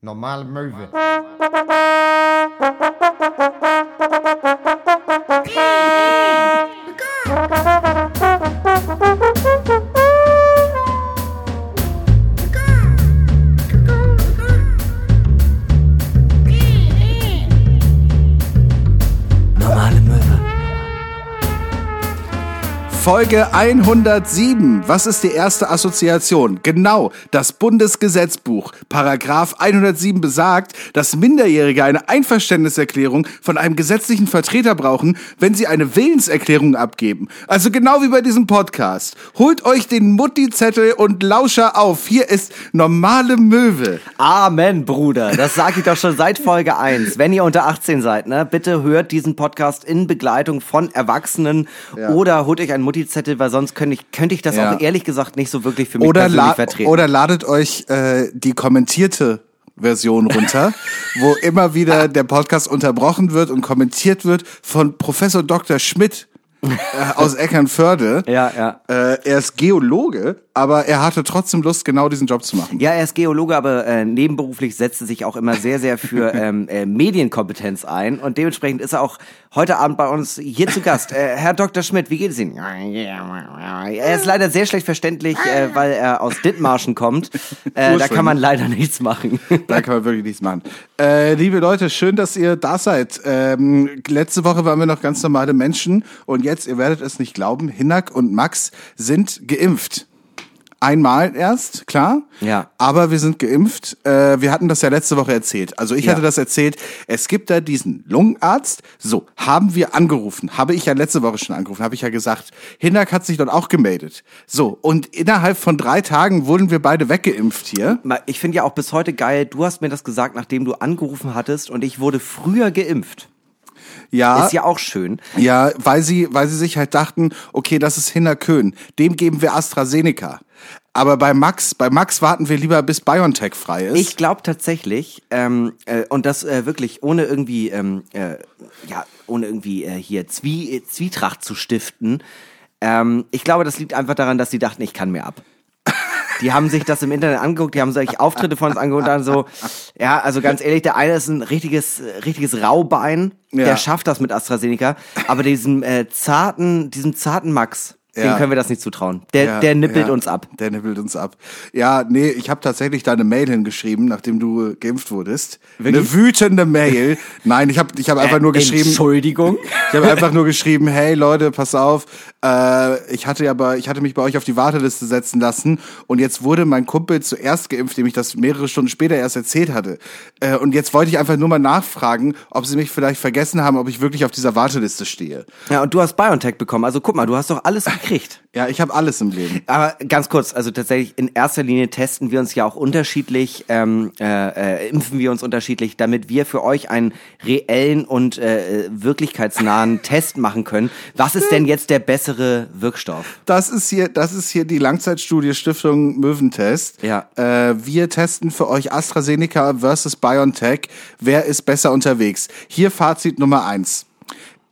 Normale Möwe. Normale Möwe. Folge 107. Was ist die erste Assoziation? Genau, das Bundesgesetzbuch. Paragraph 107 besagt, dass Minderjährige eine Einverständniserklärung von einem gesetzlichen Vertreter brauchen, wenn sie eine Willenserklärung abgeben. Also genau wie bei diesem Podcast. Holt euch den Mutti-Zettel und Lauscher auf. Hier ist normale Möwe. Amen, Bruder. Das sage ich doch schon seit Folge 1. Wenn ihr unter 18 seid, ne, bitte hört diesen Podcast in Begleitung von Erwachsenen Ja. oder holt euch einen Mutti-Zettel, weil sonst könnte ich, könnte ich das Ja. auch ehrlich gesagt nicht so wirklich für mich Oder, persönlich vertreten. oder ladet euch äh, die kommentierte Version runter, wo immer wieder der Podcast unterbrochen wird und kommentiert wird von Professor Dr. Schmidt äh, aus Eckernförde. Ja, ja. Äh, er ist Geologe, aber er hatte trotzdem Lust, genau diesen Job zu machen. Ja, er ist Geologe, aber äh, nebenberuflich setzt er sich auch immer sehr, sehr für ähm, äh, Medienkompetenz ein. Und dementsprechend ist er auch heute Abend bei uns hier zu Gast. Äh, Herr Dr. Schmidt, wie geht es Ihnen? Er ist leider sehr schlecht verständlich, äh, weil er aus Dithmarschen kommt. Äh, da kann man leider nichts machen. Da kann man wirklich nichts machen. Äh, liebe Leute, schön, dass ihr da seid. Ähm, letzte Woche waren wir noch ganz normale Menschen und jetzt, ihr werdet es nicht glauben, Hinak und Max sind geimpft. Einmal erst, klar. Ja. Aber wir sind geimpft. Äh, wir hatten das ja letzte Woche erzählt. Also ich Ja. hatte das erzählt. Es gibt da diesen Lungenarzt. So, haben wir angerufen. Habe ich ja letzte Woche schon angerufen. Habe ich ja gesagt. Hinak hat sich dort auch gemeldet. So, und innerhalb von drei Tagen wurden wir beide weggeimpft hier. Ich finde ja auch bis heute geil, du hast mir das gesagt, nachdem du angerufen hattest und ich wurde früher geimpft. Ja. Ist ja auch schön. Ja, weil sie, weil sie sich halt dachten, okay, das ist Hinner Köhn, dem geben wir AstraZeneca. Aber bei Max, bei Max warten wir lieber, bis BioNTech frei ist. Ich glaube tatsächlich, ähm, äh, und das äh, wirklich ohne irgendwie, ähm, äh, ja, ohne irgendwie äh, hier Zwie äh, Zwietracht zu stiften. Ähm, ich glaube, das liegt einfach daran, dass sie dachten, ich kann mir ab. Die haben sich das im Internet angeguckt, die haben sich Auftritte von uns angeguckt und dann so, ja, also ganz ehrlich, der eine ist ein richtiges, äh, richtiges Raubein, Ja. der schafft das mit AstraZeneca, aber diesem äh, zarten, diesem zarten Max. Dem können wir das nicht zutrauen. Der, Ja, der nippelt ja, uns ab. Der nippelt uns ab. Ja, nee, ich habe tatsächlich deine Mail hingeschrieben, nachdem du äh, geimpft wurdest. Wirklich? Eine wütende Mail. Nein, ich habe ich hab einfach nur geschrieben. Entschuldigung. Ich habe einfach nur geschrieben, hey Leute, pass auf, äh, ich hatte ja bei, ich hatte mich bei euch auf die Warteliste setzen lassen und jetzt wurde mein Kumpel zuerst geimpft, dem ich das mehrere Stunden später erst erzählt hatte. Äh, und jetzt wollte ich einfach nur mal nachfragen, ob sie mich vielleicht vergessen haben, ob ich wirklich auf dieser Warteliste stehe. Ja, und du hast BioNTech bekommen. Also guck mal, du hast doch alles gekriegt. Ja, ich habe alles im Leben. Aber ganz kurz, also tatsächlich in erster Linie testen wir uns ja auch unterschiedlich, ähm, äh, äh, impfen wir uns unterschiedlich, damit wir für euch einen reellen und äh, wirklichkeitsnahen Test machen können. Was ist denn jetzt der bessere Wirkstoff? Das ist hier, das ist hier die Langzeitstudie Stiftung Möwentest. Ja. Äh, wir testen für euch AstraZeneca versus BioNTech. Wer ist besser unterwegs? Hier Fazit Nummer eins.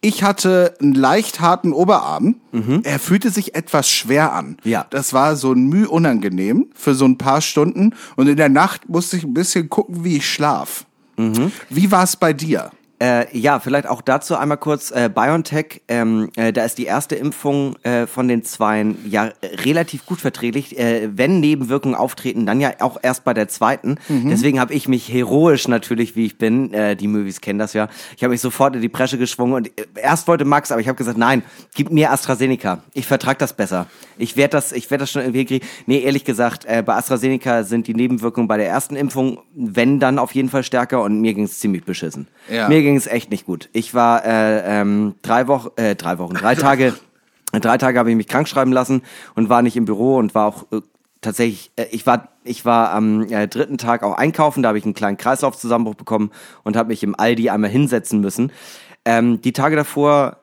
Ich hatte einen leicht harten Oberarm. Er fühlte sich etwas schwer an. Mhm. Ja. Das war so ein Mühe unangenehm für so ein paar Stunden. Und in der Nacht musste ich ein bisschen gucken, wie ich schlaf. Mhm. Wie war es bei dir? Äh, ja, vielleicht auch dazu einmal kurz äh, BioNTech. Ähm, äh, da ist die erste Impfung äh, von den zweien ja relativ gut verträglich. Äh, wenn Nebenwirkungen auftreten, dann ja auch erst bei der zweiten. Deswegen habe ich mich heroisch natürlich, wie ich bin, äh, die Movies kennen das ja. Ich habe mich sofort in die Presche geschwungen und äh, erst wollte Max, aber ich habe gesagt, nein, gib mir AstraZeneca. Ich vertrag das besser. Ich werde das, ich werde das schon irgendwie kriegen. Nee, ehrlich gesagt, äh, bei AstraZeneca sind die Nebenwirkungen bei der ersten Impfung, wenn dann auf jeden Fall stärker und mir ging es ziemlich beschissen. Ja. Mir ging es echt nicht gut. Ich war äh, ähm, drei Wochen, äh, drei Wochen, drei Tage, drei Tage habe ich mich krank schreiben lassen und war nicht im Büro und war auch äh, tatsächlich, äh, ich war, ich war am äh, dritten Tag auch einkaufen, da habe ich einen kleinen Kreislaufzusammenbruch bekommen und habe mich im Aldi einmal hinsetzen müssen. Ähm, die Tage davor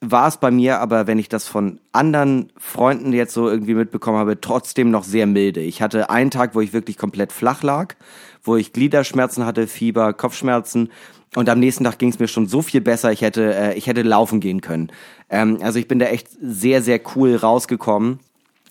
war es bei mir, aber wenn ich das von anderen Freunden jetzt so irgendwie mitbekommen habe, trotzdem noch sehr milde. Ich hatte einen Tag, wo ich wirklich komplett flach lag, wo ich Gliederschmerzen hatte, Fieber, Kopfschmerzen und am nächsten Tag ging es mir schon so viel besser, ich hätte, äh, ich hätte laufen gehen können. Ähm, also ich bin da echt sehr, sehr cool rausgekommen.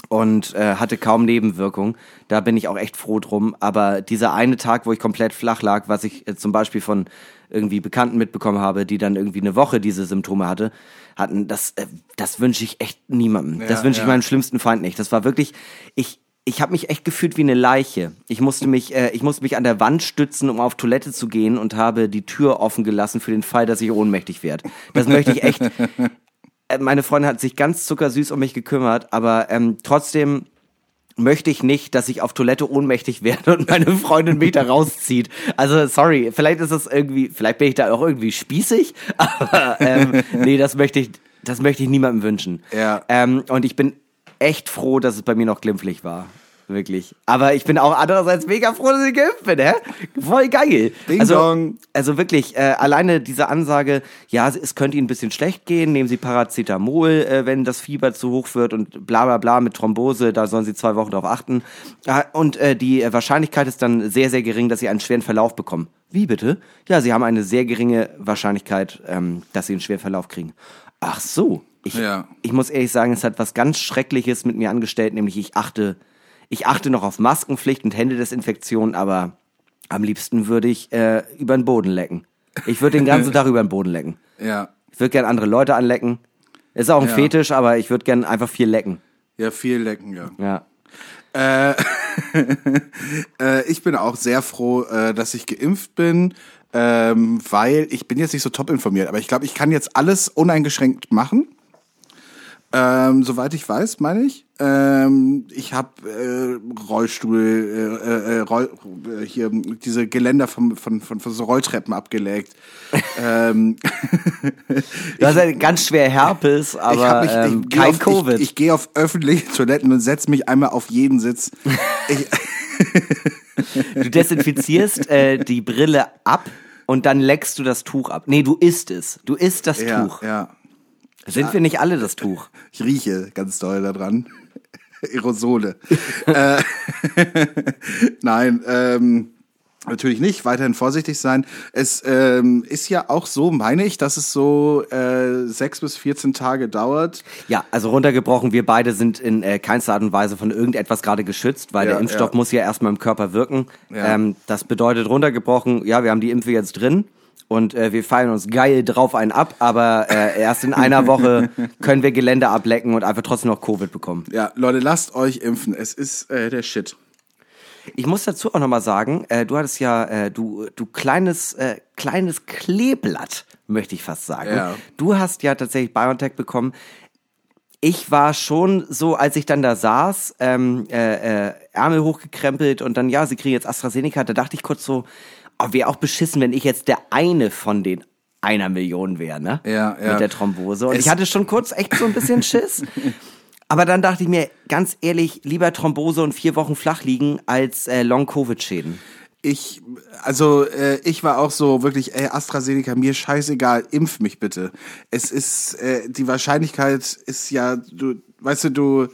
und äh, hatte kaum Nebenwirkungen. Da bin ich auch echt froh drum. Aber dieser eine Tag, wo ich komplett flach lag, was ich äh, zum Beispiel von irgendwie Bekannten mitbekommen habe, die dann irgendwie eine Woche diese Symptome hatte, hatten, das, äh, das wünsche ich echt niemandem. Ja, das wünsche ich ja. meinem schlimmsten Feind nicht. Das war wirklich, ich, ich habe mich echt gefühlt wie eine Leiche. Ich musste mich, äh, ich musste mich an der Wand stützen, um auf Toilette zu gehen und habe die Tür offen gelassen für den Fall, dass ich ohnmächtig werde. Das möchte ich echt. Äh, Meine Freundin hat sich ganz zuckersüß um mich gekümmert, aber ähm, trotzdem möchte ich nicht, dass ich auf Toilette ohnmächtig werde und meine Freundin mich da rauszieht. Also sorry, vielleicht ist das irgendwie, vielleicht bin ich da auch irgendwie spießig, aber ähm, nee, das möchte ich, das möchte ich niemandem wünschen. Ja. Ähm, und ich bin echt froh, dass es bei mir noch glimpflich war. Wirklich. Aber ich bin auch andererseits mega froh, dass ich geimpft bin, hä? Voll geil. Ding also, dong. also wirklich, äh, alleine diese Ansage, ja, es könnte Ihnen ein bisschen schlecht gehen, nehmen Sie Paracetamol, äh, wenn das Fieber zu hoch wird und bla bla bla mit Thrombose, da sollen Sie zwei Wochen drauf achten. Ja, und äh, die äh, Wahrscheinlichkeit ist dann sehr, sehr gering, dass Sie einen schweren Verlauf bekommen. Wie bitte? Ja, Sie haben eine sehr geringe Wahrscheinlichkeit, ähm, dass Sie einen schweren Verlauf kriegen. Ach so. Ich, Ja. ich muss ehrlich sagen, es hat was ganz Schreckliches mit mir angestellt, nämlich ich achte, ich achte noch auf Maskenpflicht und Händedesinfektion, aber am liebsten würde ich äh, über den Boden lecken. Ich würde den ganzen Tag über den Boden lecken. Ja. Ich würde gerne andere Leute anlecken. Ist auch ein Ja. Fetisch, aber ich würde gerne einfach viel lecken. Ja, viel lecken, ja. Ja. Äh, äh, ich bin auch sehr froh, äh, dass ich geimpft bin, ähm, weil ich bin jetzt nicht so top informiert, aber ich glaube, ich kann jetzt alles uneingeschränkt machen. Ähm, soweit ich weiß, meine ich. Ähm, ich habe äh, Rollstuhl, äh, äh, Roll, äh, hier diese Geländer von, von, von, von so Rolltreppen abgelegt. ähm, Du hast ja ganz schwer Herpes, aber ich hab mich, ähm, ich geh kein auf, Covid. Ich, ich gehe auf öffentliche Toiletten und setze mich einmal auf jeden Sitz. Ich, du desinfizierst äh, die Brille ab und dann leckst du das Tuch ab. Nee, du isst es. Du isst das ja, Tuch. ja. Sind wir nicht alle das Tuch? Ich rieche ganz doll da dran. Aerosole. äh, Nein, ähm, natürlich nicht. Weiterhin vorsichtig sein. Es ähm, ist ja auch so, meine ich, dass es so äh, sechs bis 14 Tage dauert. Ja, also runtergebrochen, wir beide sind in äh, keinster Art und Weise von irgendetwas gerade geschützt, weil Ja, der Impfstoff ja. muss ja erstmal im Körper wirken. Ja. Ähm, das bedeutet runtergebrochen, ja, wir haben die Impfe jetzt drin und äh, wir feiern uns geil drauf einen ab, aber äh, erst in einer Woche können wir Gelände ablecken und einfach trotzdem noch Covid bekommen. Ja, Leute, lasst euch impfen. Es ist äh, der Shit. Ich muss dazu auch nochmal sagen, äh, du hattest ja, äh, du, du kleines, äh, kleines Kleeblatt, möchte ich fast sagen. Ja. Du hast ja tatsächlich BioNTech bekommen. Ich war schon so, als ich dann da saß, ähm, äh, äh, Ärmel hochgekrempelt und dann, ja, sie kriegen jetzt AstraZeneca, da dachte ich kurz so, oh, wäre auch beschissen, wenn ich jetzt der eine von den einer Million wäre, ne? Ja, ja. Mit der Thrombose. Und Es- ich hatte schon kurz echt so ein bisschen Schiss. Aber dann dachte ich mir, ganz ehrlich, lieber Thrombose und vier Wochen flach liegen als äh, Long-Covid-Schäden. Ich, also äh, ich war auch so wirklich, ey, AstraZeneca, mir scheißegal, impf mich bitte. Es ist, äh, die Wahrscheinlichkeit ist ja, du, weißt du, du,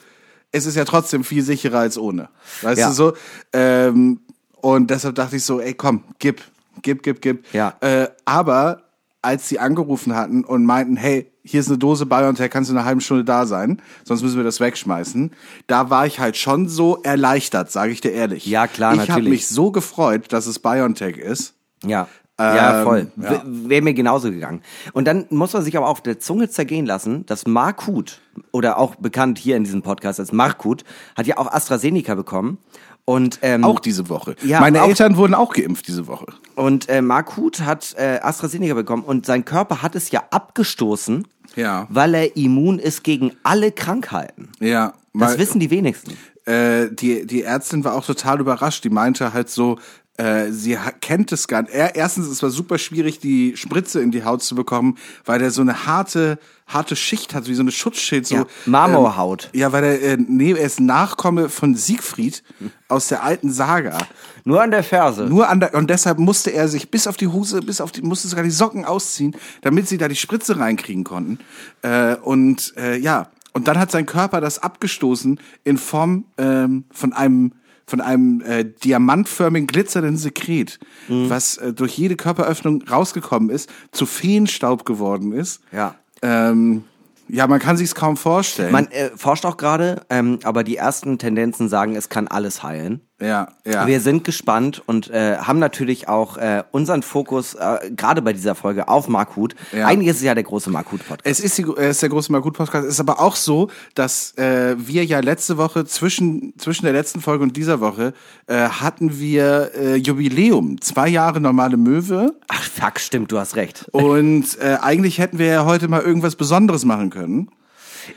es ist ja trotzdem viel sicherer als ohne. Weißt Ja. du so? Ähm, und deshalb dachte ich so, ey, komm, gib, gib, gib, gib. Ja. Äh, aber als sie angerufen hatten und meinten, hey, hier ist eine Dose BioNTech, kannst du in einer halben Stunde da sein, sonst müssen wir das wegschmeißen. Da war ich halt schon so erleichtert, sage ich dir ehrlich. Ja, klar, ich Ich habe natürlich. mich so gefreut, dass es BioNTech ist. Ja. ja, Ähm, voll. ja. Wäre mir genauso gegangen. Und dann muss man sich aber auf der Zunge zergehen lassen, dass Markut, oder auch bekannt hier in diesem Podcast als Markut, hat ja auch AstraZeneca bekommen. Und, ähm, Auch diese Woche. Ja, Meine Eltern wurden auch geimpft diese Woche. und äh, Markut hat äh, AstraZeneca bekommen und sein Körper hat es ja abgestoßen, Ja. weil er immun ist gegen alle Krankheiten. Ja. Das wissen die wenigsten. äh, die, die Ärztin war auch total überrascht. Die meinte halt so, äh, sie kennt es gar nicht. Er, erstens, es war super schwierig, die Spritze in die Haut zu bekommen, weil der so eine harte, harte Schicht hat, wie so eine Schutzschild. So, Ja, Marmorhaut. Ähm, ja, weil er, äh, nee, er ist Nachkomme von Siegfried aus der alten Saga. Nur an der Ferse. Nur an der, und deshalb musste er sich bis auf die Hose, bis auf die, musste sogar die Socken ausziehen, damit sie da die Spritze reinkriegen konnten. Äh, und äh, ja, und dann hat sein Körper das abgestoßen in Form ähm, von einem von einem äh, diamantförmigen glitzernden Sekret, Mhm. was äh, durch jede Körperöffnung rausgekommen ist, zu Feenstaub geworden ist. Ja. Ähm, Ja, man kann sich's kaum vorstellen. Man äh, forscht auch gerade, ähm, aber die ersten Tendenzen sagen, es kann alles heilen. Ja, ja. Wir sind gespannt und äh, haben natürlich auch äh, unseren Fokus, äh, gerade bei dieser Folge, auf Mark Huth. Ja. Eigentlich ist es ja der große Mark Huth-Podcast. Es ist, die, es ist der große Mal gut Podcast. Es ist aber auch so, dass äh, wir ja letzte Woche zwischen zwischen der letzten Folge und dieser Woche äh, hatten wir äh, Jubiläum, zwei Jahre normale Möwe. Ach, fuck, stimmt, du hast recht. Und äh, eigentlich hätten wir ja heute mal irgendwas Besonderes machen können.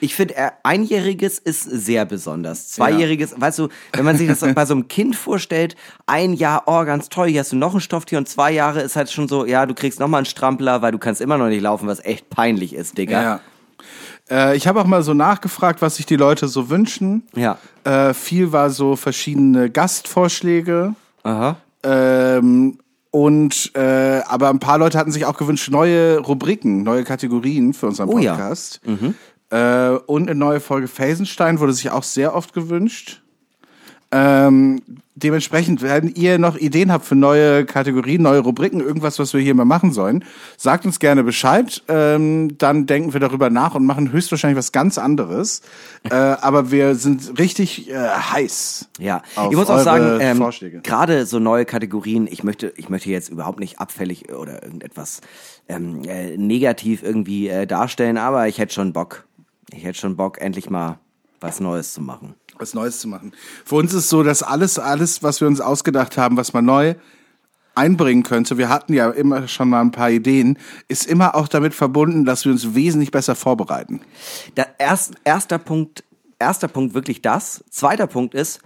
Ich finde, äh, einjähriges ist sehr besonders. Zweijähriges, weißt du, wenn man sich das bei so einem Kind vorstellt, ein Jahr, oh, ganz toll, hier hast du noch ein Stofftier und zwei Jahre ist halt schon so, ja, du kriegst noch mal einen Strampler, weil du kannst immer noch nicht laufen, was echt peinlich ist, Digga. Äh, ich habe auch mal so nachgefragt, was sich die Leute so wünschen. Ja. Äh, viel war so verschiedene Gastvorschläge. Aha. Ähm, und äh, aber ein paar Leute hatten sich auch gewünscht neue Rubriken, neue Kategorien für unseren Oh ja. Podcast. Äh, und eine neue Folge Felsenstein wurde sich auch sehr oft gewünscht. Ähm, dementsprechend, wenn ihr noch Ideen habt für neue Kategorien, neue Rubriken, irgendwas, was wir hier mal machen sollen, sagt uns gerne Bescheid. Ähm, dann denken wir darüber nach und machen höchstwahrscheinlich was ganz anderes. äh, aber wir sind richtig äh, heiß. Ja, ich muss auch sagen, ähm, gerade so neue Kategorien, ich möchte, ich möchte jetzt überhaupt nicht abfällig oder irgendetwas ähm, äh, negativ irgendwie äh, darstellen, aber ich hätte schon Bock. Ich hätte schon Bock, endlich mal was Neues zu machen. was Neues zu machen. Für uns ist so, dass alles, alles, was wir uns ausgedacht haben, was man neu einbringen könnte, wir hatten ja immer schon mal ein paar Ideen, ist immer auch damit verbunden, dass wir uns wesentlich besser vorbereiten. Da, erst, erster Punkt, erster Punkt wirklich das. Zweiter Punkt ist,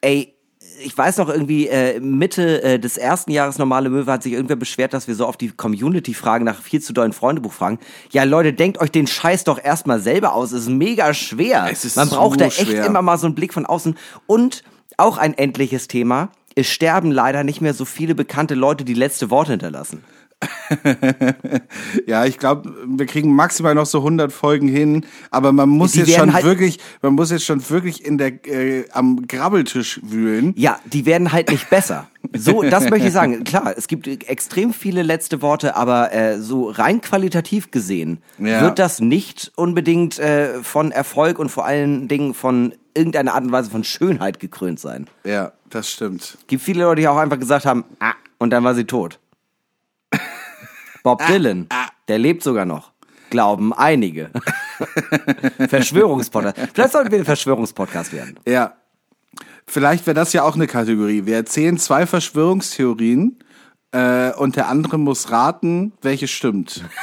ey, ich weiß noch irgendwie, äh, Mitte äh, des ersten Jahres Normale Möwe hat sich irgendwer beschwert, dass wir so auf die Community fragen, nach viel zu dollen Freundebuch fragen. Ja, Leute, denkt euch den Scheiß doch erstmal selber aus. Es ist mega schwer. Es ist Man braucht so da echt schwer. immer mal so einen Blick von außen. Und auch ein endliches Thema. Es sterben leider nicht mehr so viele bekannte Leute, die letzte Worte hinterlassen. Ja, ich glaube, wir kriegen maximal noch so 100 Folgen hin, aber man muss Die jetzt schon halt- wirklich, man muss jetzt schon wirklich in der äh, am Grabbeltisch wühlen. Ja, die werden halt nicht besser. So, das möchte ich sagen. Klar, es gibt extrem viele letzte Worte, aber äh, so rein qualitativ gesehen Ja. wird das nicht unbedingt äh, von Erfolg und vor allen Dingen von irgendeiner Art und Weise von Schönheit gekrönt sein. Ja, das stimmt. Gibt viele Leute, die auch einfach gesagt haben, ah, und dann war sie tot. Bob Dylan, der lebt sogar noch. Glauben einige. Verschwörungspodcast. Vielleicht sollten wir ein Verschwörungspodcast werden. Ja. Vielleicht wäre das ja auch eine Kategorie. Wir erzählen zwei Verschwörungstheorien äh, und der andere muss raten, welche stimmt.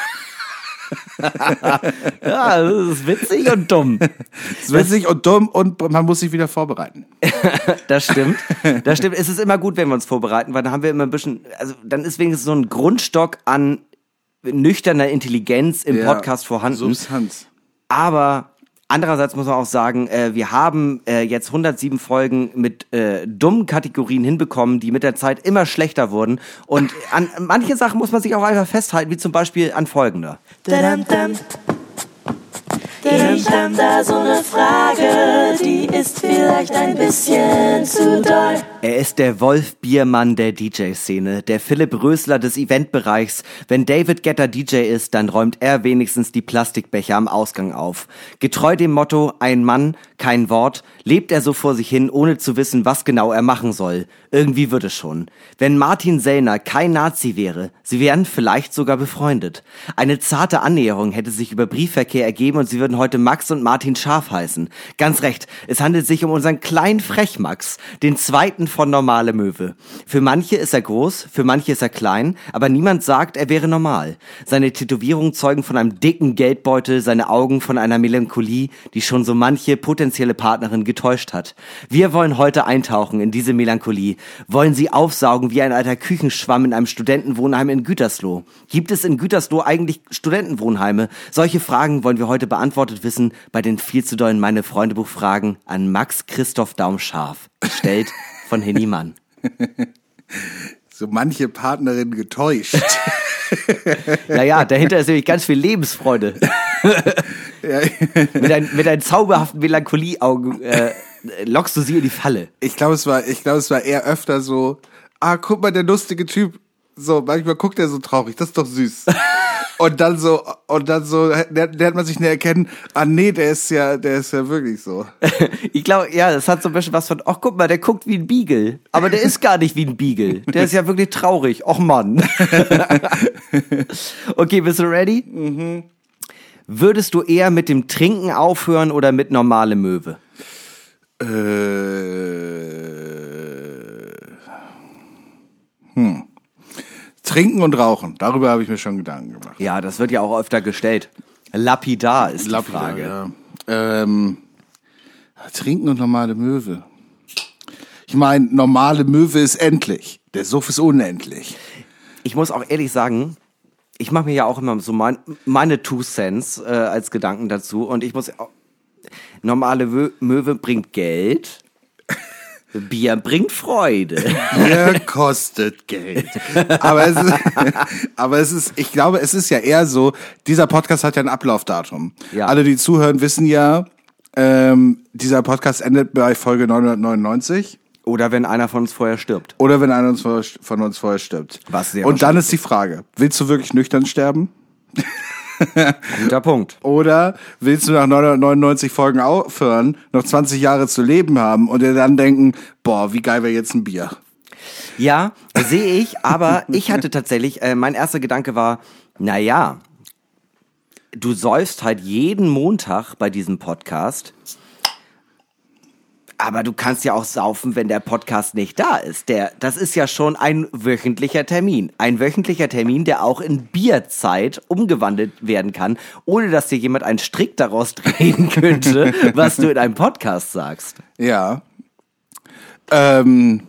Ja, das ist witzig und dumm. Das ist witzig und dumm und man muss sich wieder vorbereiten. Das stimmt. Das stimmt. Es ist immer gut, wenn wir uns vorbereiten, weil dann haben wir immer ein bisschen, also dann ist wenigstens so ein Grundstock an nüchterner Intelligenz im Ja, Podcast vorhanden. Substanz. Aber andererseits muss man auch sagen, äh, wir haben äh, jetzt 107 Folgen mit äh, dummen Kategorien hinbekommen, die mit der Zeit immer schlechter wurden. Und an manche Sachen muss man sich auch einfach festhalten, wie zum Beispiel an folgender. Ich hab da so ne Frage, die ist vielleicht ein bisschen zu doll. Er ist der Wolf Biermann der DJ-Szene, der Philipp Rösler des Eventbereichs. Wenn David Getter DJ ist, dann räumt er wenigstens die Plastikbecher am Ausgang auf. Getreu dem Motto, ein Mann, kein Wort, lebt er so vor sich hin, ohne zu wissen, was genau er machen soll. Irgendwie wird es schon. Wenn Martin Sellner kein Nazi wäre, sie wären vielleicht sogar befreundet. Eine zarte Annäherung hätte sich über Briefverkehr ergeben und sie würden heute Max und Martin Scharf heißen. Ganz recht, es handelt sich um unseren kleinen Frechmax, den zweiten von Normale Möwe. Für manche ist er groß, für manche ist er klein, aber niemand sagt, er wäre normal. Seine Tätowierungen zeugen von einem dicken Geldbeutel, seine Augen von einer Melancholie, die schon so manche potenzielle Partnerin getäuscht hat. Wir wollen heute eintauchen in diese Melancholie, wollen sie aufsaugen wie ein alter Küchenschwamm in einem Studentenwohnheim in Gütersloh. Gibt es in Gütersloh eigentlich Studentenwohnheime? Solche Fragen wollen wir heute beantwortet wissen bei den viel zu dollen Meine Freunde an Max Christoph Daumscharf, gestellt von Henny Mann. So manche Partnerin getäuscht. Naja, dahinter ist nämlich ganz viel Lebensfreude. mit, ein, mit einem zauberhaften Melancholieaugen äh, lockst du sie in die Falle. Ich glaube, es war, ich glaube, es war eher öfter so, ah, guck mal, der lustige Typ. So, manchmal guckt er so traurig, das ist doch süß. Und dann so, und dann so, lernt man sich nicht erkennen, ah nee, der ist ja, der ist ja wirklich so. Ich glaube, ja, das hat so ein bisschen was von, ach guck mal, der guckt wie ein Beagle. Aber der ist gar nicht wie ein Beagle. Der ist ja wirklich traurig. Och Mann. okay, bist du ready? Mhm. Würdest du eher mit dem Trinken aufhören oder mit normale Möwe? Äh, hm. Trinken und Rauchen, darüber habe ich mir schon Gedanken gemacht. Ja, das wird ja auch öfter gestellt. Lapidar ist die Lapidar, Frage. Ja. Ähm, trinken und normale Möwe. Ich meine, normale Möwe ist endlich. Der Suff ist unendlich. Ich muss auch ehrlich sagen, ich mache mir ja auch immer so mein, meine Two Cents äh, als Gedanken dazu und ich muss auch, normale Möwe bringt Geld, Bier bringt Freude. Bier kostet Geld. Aber es, ist, aber es ist, ich glaube, es ist ja eher so, dieser Podcast hat ja ein Ablaufdatum. Ja. Alle, die zuhören, wissen ja, ähm, dieser Podcast endet bei Folge 999. Oder wenn einer von uns vorher stirbt. Oder wenn einer von uns vorher stirbt. Was sehr Und dann ist die Frage, willst du wirklich nüchtern sterben? Guter Punkt. Oder willst du nach 999 Folgen aufhören, noch 20 Jahre zu leben haben und dir dann denken, boah, wie geil wäre jetzt ein Bier? Ja, sehe ich, aber ich hatte tatsächlich, äh, mein erster Gedanke war, na ja, du säufst halt jeden Montag bei diesem Podcast, aber du kannst ja auch saufen, wenn der Podcast nicht da ist. Der, das ist ja schon ein wöchentlicher Termin. Ein wöchentlicher Termin, der auch in Bierzeit umgewandelt werden kann, ohne dass dir jemand einen Strick daraus drehen könnte, was du in einem Podcast sagst. Ja. Ähm,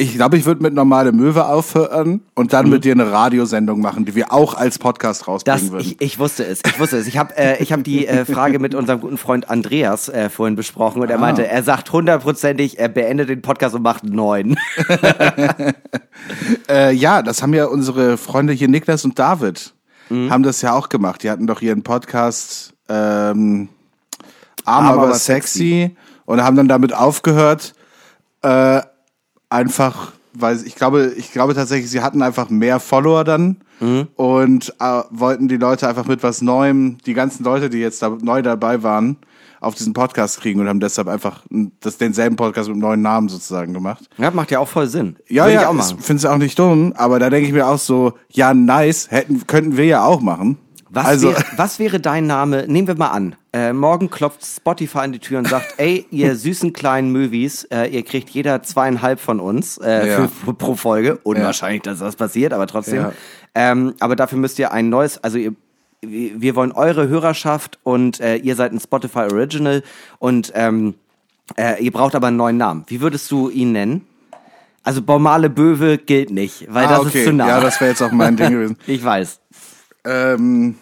ich glaube, ich würde mit normale Möwe aufhören und dann mit dir eine Radiosendung machen, die wir auch als Podcast rausbringen Das, würden. ich, ich wusste es, ich wusste es. Ich habe äh, ich hab die äh, Frage mit unserem guten Freund Andreas äh, vorhin besprochen und er meinte, er sagt hundertprozentig, er beendet den Podcast und macht neuen. Äh, ja, das haben ja unsere Freunde hier Niklas und David haben das ja auch gemacht. Die hatten doch ihren Podcast ähm, Arm, Arm, aber, aber sexy und haben dann damit aufgehört, äh, einfach, weil ich glaube, ich glaube tatsächlich, sie hatten einfach mehr Follower dann und äh, wollten die Leute einfach mit was Neuem, die ganzen Leute, die jetzt da neu dabei waren, auf diesen Podcast kriegen und haben deshalb einfach das, denselben Podcast mit einem neuen Namen sozusagen gemacht. Ja, macht ja auch voll Sinn. Ja, Würde ja, ich auch machen. finde es auch nicht dumm, aber da denke ich mir auch so, ja, nice, hätten, könnten wir ja auch machen. Was, also, wäre, was wäre dein Name? Nehmen wir mal an. Äh, morgen klopft Spotify an die Tür und sagt, ey, ihr süßen kleinen Movies, äh, ihr kriegt jeder zweieinhalb von uns äh, Ja. für, pro Folge. Unwahrscheinlich, dass das passiert, aber trotzdem. Ja. Ähm, aber dafür müsst ihr ein neues, also ihr, wir wir wollen eure Hörerschaft und äh, ihr seid ein Spotify Original und ähm, äh, ihr braucht aber einen neuen Namen. Wie würdest du ihn nennen? Also Baumale Böwe gilt nicht, weil ah, das okay. ist zu nah. Ja, das wäre jetzt auch mein Ding gewesen. ich weiß. Ähm,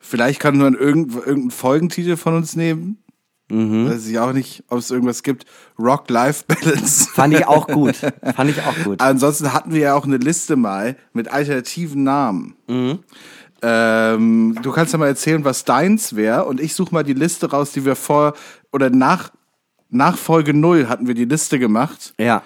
vielleicht kann man irgend, irgendeinen Folgentitel von uns nehmen. Mhm. Weiß ich auch nicht, ob es irgendwas gibt. Rock-Life-Balance. Fand ich auch gut. Fand ich auch gut. Ansonsten hatten wir ja auch eine Liste mal mit alternativen Namen. Mhm. Ähm, du kannst ja mal erzählen, was deins wäre und ich suche mal die Liste raus, die wir vor oder nach, nach Folge 0 hatten wir die Liste gemacht, Ja.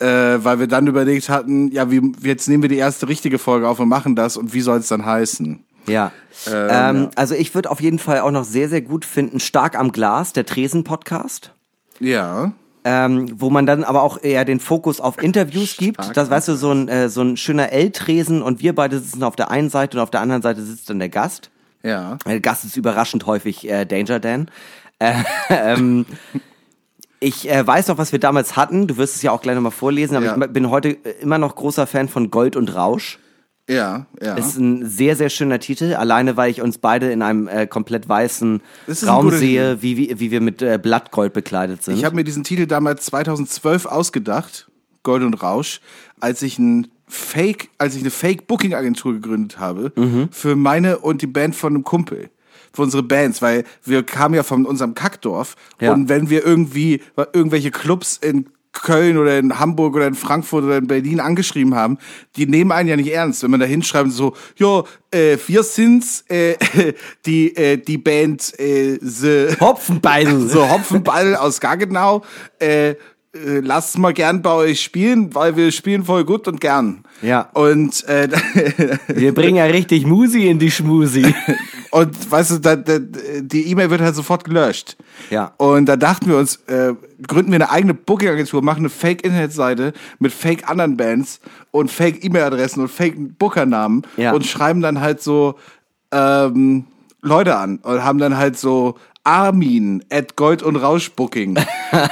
Äh, weil wir dann überlegt hatten, ja, wie, jetzt nehmen wir die erste richtige Folge auf und machen das und wie soll es dann heißen? Ja. Ähm, Ähm, ja. Also ich würde auf jeden Fall auch noch sehr, sehr gut finden, Stark am Glas, der Tresen-Podcast. Ja. Ähm, wo man dann aber auch eher den Fokus auf Interviews gibt. Stark Das weißt du, so ein, äh, so ein schöner L-Tresen und wir beide sitzen auf der einen Seite und auf der anderen Seite sitzt dann der Gast. Ja. Der Gast ist überraschend häufig äh, Danger Dan. Äh, ähm, ich äh, weiß noch, was wir damals hatten. Du wirst es ja auch gleich nochmal vorlesen, aber Ja. ich bin heute äh, immer noch großer Fan von Gold und Rausch. Ja, ja. Ist ein sehr, sehr schöner Titel, alleine weil ich uns beide in einem äh, komplett weißen Raum sehe, wie, wie, wie wir mit äh, Blattgold bekleidet sind. Ich habe mir diesen Titel damals 2012 ausgedacht, Gold und Rausch, als ich ein Fake, als ich eine Fake Booking Agentur gegründet habe Mhm. für meine und die Band von einem Kumpel. Für unsere Bands, weil wir kamen ja von unserem Kackdorf Ja. und wenn wir irgendwie irgendwelche Clubs in Köln oder in Hamburg oder in Frankfurt oder in Berlin angeschrieben haben, die nehmen einen ja nicht ernst, wenn man da hinschreibt so, ja, äh, wir sind's, äh, die äh, die Band äh, the Hopfenbeidel. so Hopfenball aus Gaggenau. Äh, äh, lasst mal gern bei euch spielen, weil wir spielen voll gut und gern. Ja. Und, äh, Wir bringen ja richtig Musi in die Schmusi. und weißt du, da, da, die E-Mail wird halt sofort gelöscht. Ja. Und da dachten wir uns, äh, gründen wir eine eigene Booking-Agentur, machen eine Fake-Internetseite mit Fake anderen Bands und Fake-E-Mail-Adressen und Fake-Booker-Namen Ja. und schreiben dann halt so ähm, Leute an und haben dann halt so Armin at Gold und Rausch Booking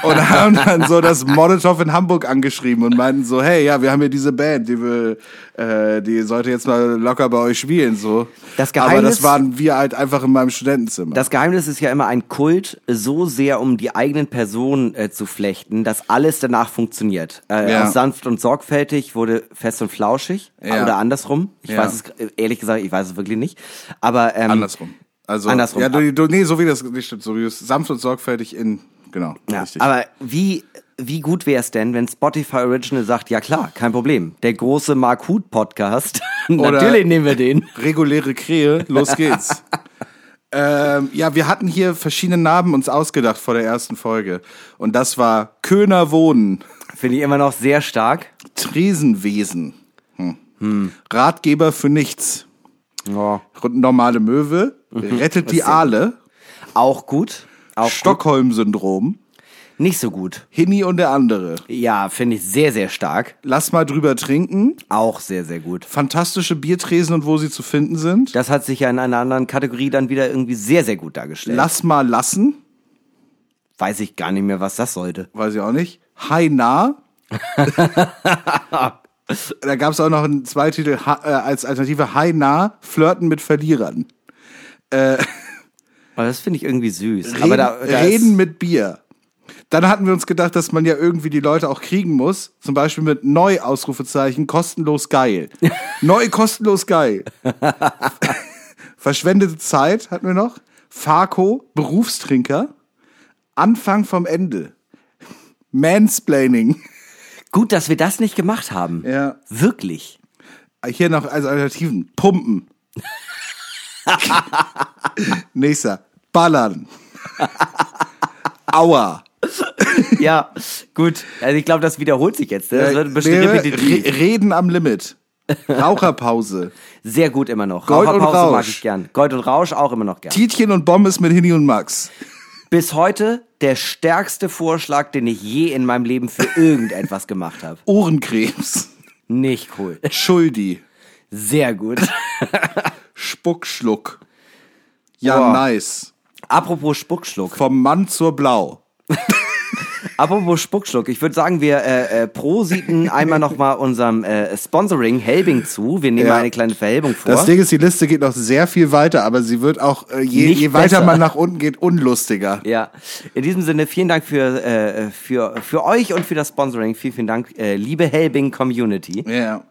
und haben dann so das Molotow in Hamburg angeschrieben und meinten so, hey, ja, wir haben hier diese Band, die will, äh, die sollte jetzt mal locker bei euch spielen, so. Das Aber Geheimnis- das waren wir halt einfach in meinem Studentenzimmer. Das Geheimnis ist ja immer ein Kult, so sehr um die eigenen Personen äh, zu flechten, dass alles danach funktioniert. Äh, Ja. Sanft und sorgfältig wurde fest und flauschig Ja. oder andersrum. Ich Ja. weiß es äh, ehrlich gesagt, ich weiß es wirklich nicht. Aber ähm, Andersrum. Also, Andersrum. Ja, du, du, nee, so wie das nicht stimmt, so wie es sanft und sorgfältig in, genau, Ja, richtig. aber wie, wie gut wäre es denn, wenn Spotify Original sagt, ja klar, kein Problem. Der große Mark Huth Podcast, natürlich nehmen wir den. Reguläre Krähe, los geht's. ähm, ja, wir hatten hier verschiedene Namen uns ausgedacht vor der ersten Folge. Und das war Köhner Wohnen, Finde ich immer noch sehr stark. Tresenwesen, hm. Ratgeber für nichts, Ja. normale Möwe, rettet die Aale, Auch gut. Auch. Stockholm-Syndrom, Nicht so gut. Hinni und der andere. Ja, finde ich sehr, sehr stark. Lass mal drüber trinken. Auch sehr, sehr gut. Fantastische Biertresen und wo sie zu finden sind. Das hat sich ja in einer anderen Kategorie dann wieder irgendwie sehr, sehr gut dargestellt. Lass mal lassen. Weiß ich gar nicht mehr, was das sollte. Weiß ich auch nicht. Hi nah. da gab es auch noch einen Zweititel ha, äh, als Alternative Hi nah, Flirten mit Verlierern. Aber das finde ich irgendwie süß. Reden, Aber da, da Reden mit Bier. Dann hatten wir uns gedacht, dass man ja irgendwie die Leute auch kriegen muss. Zum Beispiel mit Neu Ausrufezeichen, kostenlos geil. Neu kostenlos geil. Verschwendete Zeit hatten wir noch. Farko, Berufstrinker. Anfang vom Ende. Mansplaining. Gut, dass wir das nicht gemacht haben. Ja. Wirklich. Hier noch als Alternativen. Pumpen. Nächster. Ballern. Aua. Ja, gut. Also ich glaube, das wiederholt sich jetzt. ne? Das wird bestimmt repetitiv. Re Reden am Limit. Raucherpause. Sehr gut immer noch. Gold und Raucherpause mag ich gern. Gold und Rausch auch immer noch gern. Tietjen und Bommes mit Hini und Max. Bis heute der stärkste Vorschlag, den ich je in meinem Leben für irgendetwas gemacht habe. Ohrenkrebs. Nicht cool. Schuldi. Sehr gut. Spuckschluck. Ja, Boah. nice. Apropos Spuckschluck. Vom Mann zur Blau. Apropos Spuckschluck. Ich würde sagen, wir äh, äh, prositen einmal nochmal unserem äh, Sponsoring Helbing zu. Wir nehmen Ja. mal eine kleine Verhelbung vor. Das Ding ist, die Liste geht noch sehr viel weiter, aber sie wird auch, äh, je, je weiter man nach unten geht, unlustiger. Ja, in diesem Sinne vielen Dank für, äh, für, für euch und für das Sponsoring. Vielen, vielen Dank, äh, liebe Helbing Community. Ja.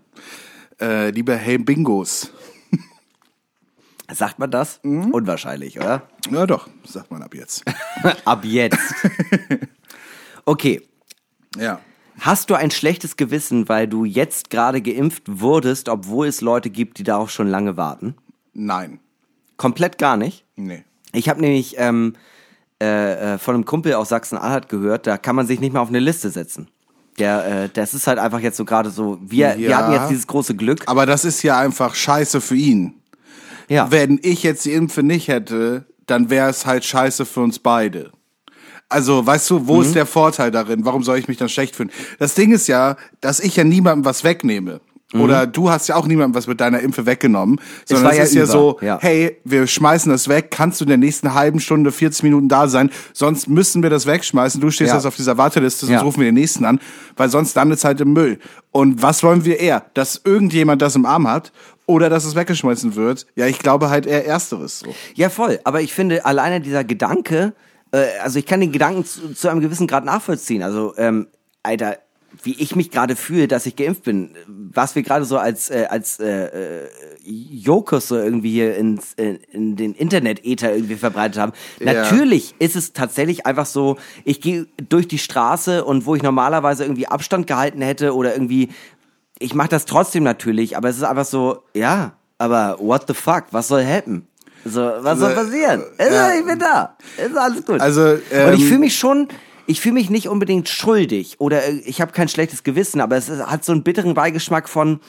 Äh, liebe Hey Bingos. Sagt man das? Mhm. Unwahrscheinlich, oder? Ja doch, sagt man ab jetzt. Ab jetzt. Okay. Ja. Hast du ein schlechtes Gewissen, weil du jetzt gerade geimpft wurdest, obwohl es Leute gibt, die darauf schon lange warten? Nein. Komplett gar nicht. Nee. Ich habe nämlich ähm, äh, äh, von einem Kumpel aus Sachsen-Anhalt gehört, da kann man sich nicht mehr auf eine Liste setzen. Der, äh, das ist halt einfach jetzt so gerade so, wir, wir Ja. hatten jetzt dieses große Glück. Aber das ist ja einfach scheiße für ihn. Ja. Wenn ich jetzt die Impfe nicht hätte, dann wäre es halt scheiße für uns beide. Also, weißt du, Mhm. wo ist der Vorteil darin? Warum soll ich mich dann schlecht fühlen? Das Ding ist ja, dass ich ja niemandem was wegnehme. Oder du hast ja auch niemandem was mit deiner Impfe weggenommen, sondern Mhm. war es ja ist ja über, so, ja. hey, wir schmeißen das weg, kannst du in der nächsten halben Stunde, 40 Minuten da sein, sonst müssen wir das wegschmeißen, du stehst Ja. jetzt auf dieser Warteliste, sonst Ja. rufen wir den nächsten an, weil sonst landet es halt im Müll. Und was wollen wir eher? Dass irgendjemand das im Arm hat oder dass es weggeschmissen wird? Ja, ich glaube halt eher Ersteres so. Ja, voll. Aber ich finde, alleine dieser Gedanke, äh, also ich kann den Gedanken zu, zu einem gewissen Grad nachvollziehen. Also, ähm, Alter, wie ich mich gerade fühle, dass ich geimpft bin, was wir gerade so als äh, als äh, äh, Jokers so irgendwie hier ins, in, in den Internet-Ether irgendwie verbreitet haben. Ja. Natürlich ist es tatsächlich einfach so, ich gehe durch die Straße und wo ich normalerweise irgendwie Abstand gehalten hätte oder irgendwie, ich mache das trotzdem natürlich, aber es ist einfach so, ja, aber what the fuck, was soll happen? So, was soll Also, passieren? Also, ja. Ich bin da. Ist alles gut. Also, und ich ähm, fühle mich schon, ich fühle mich nicht unbedingt schuldig oder äh, ich habe kein schlechtes Gewissen, aber es ist, hat so einen bitteren Beigeschmack von,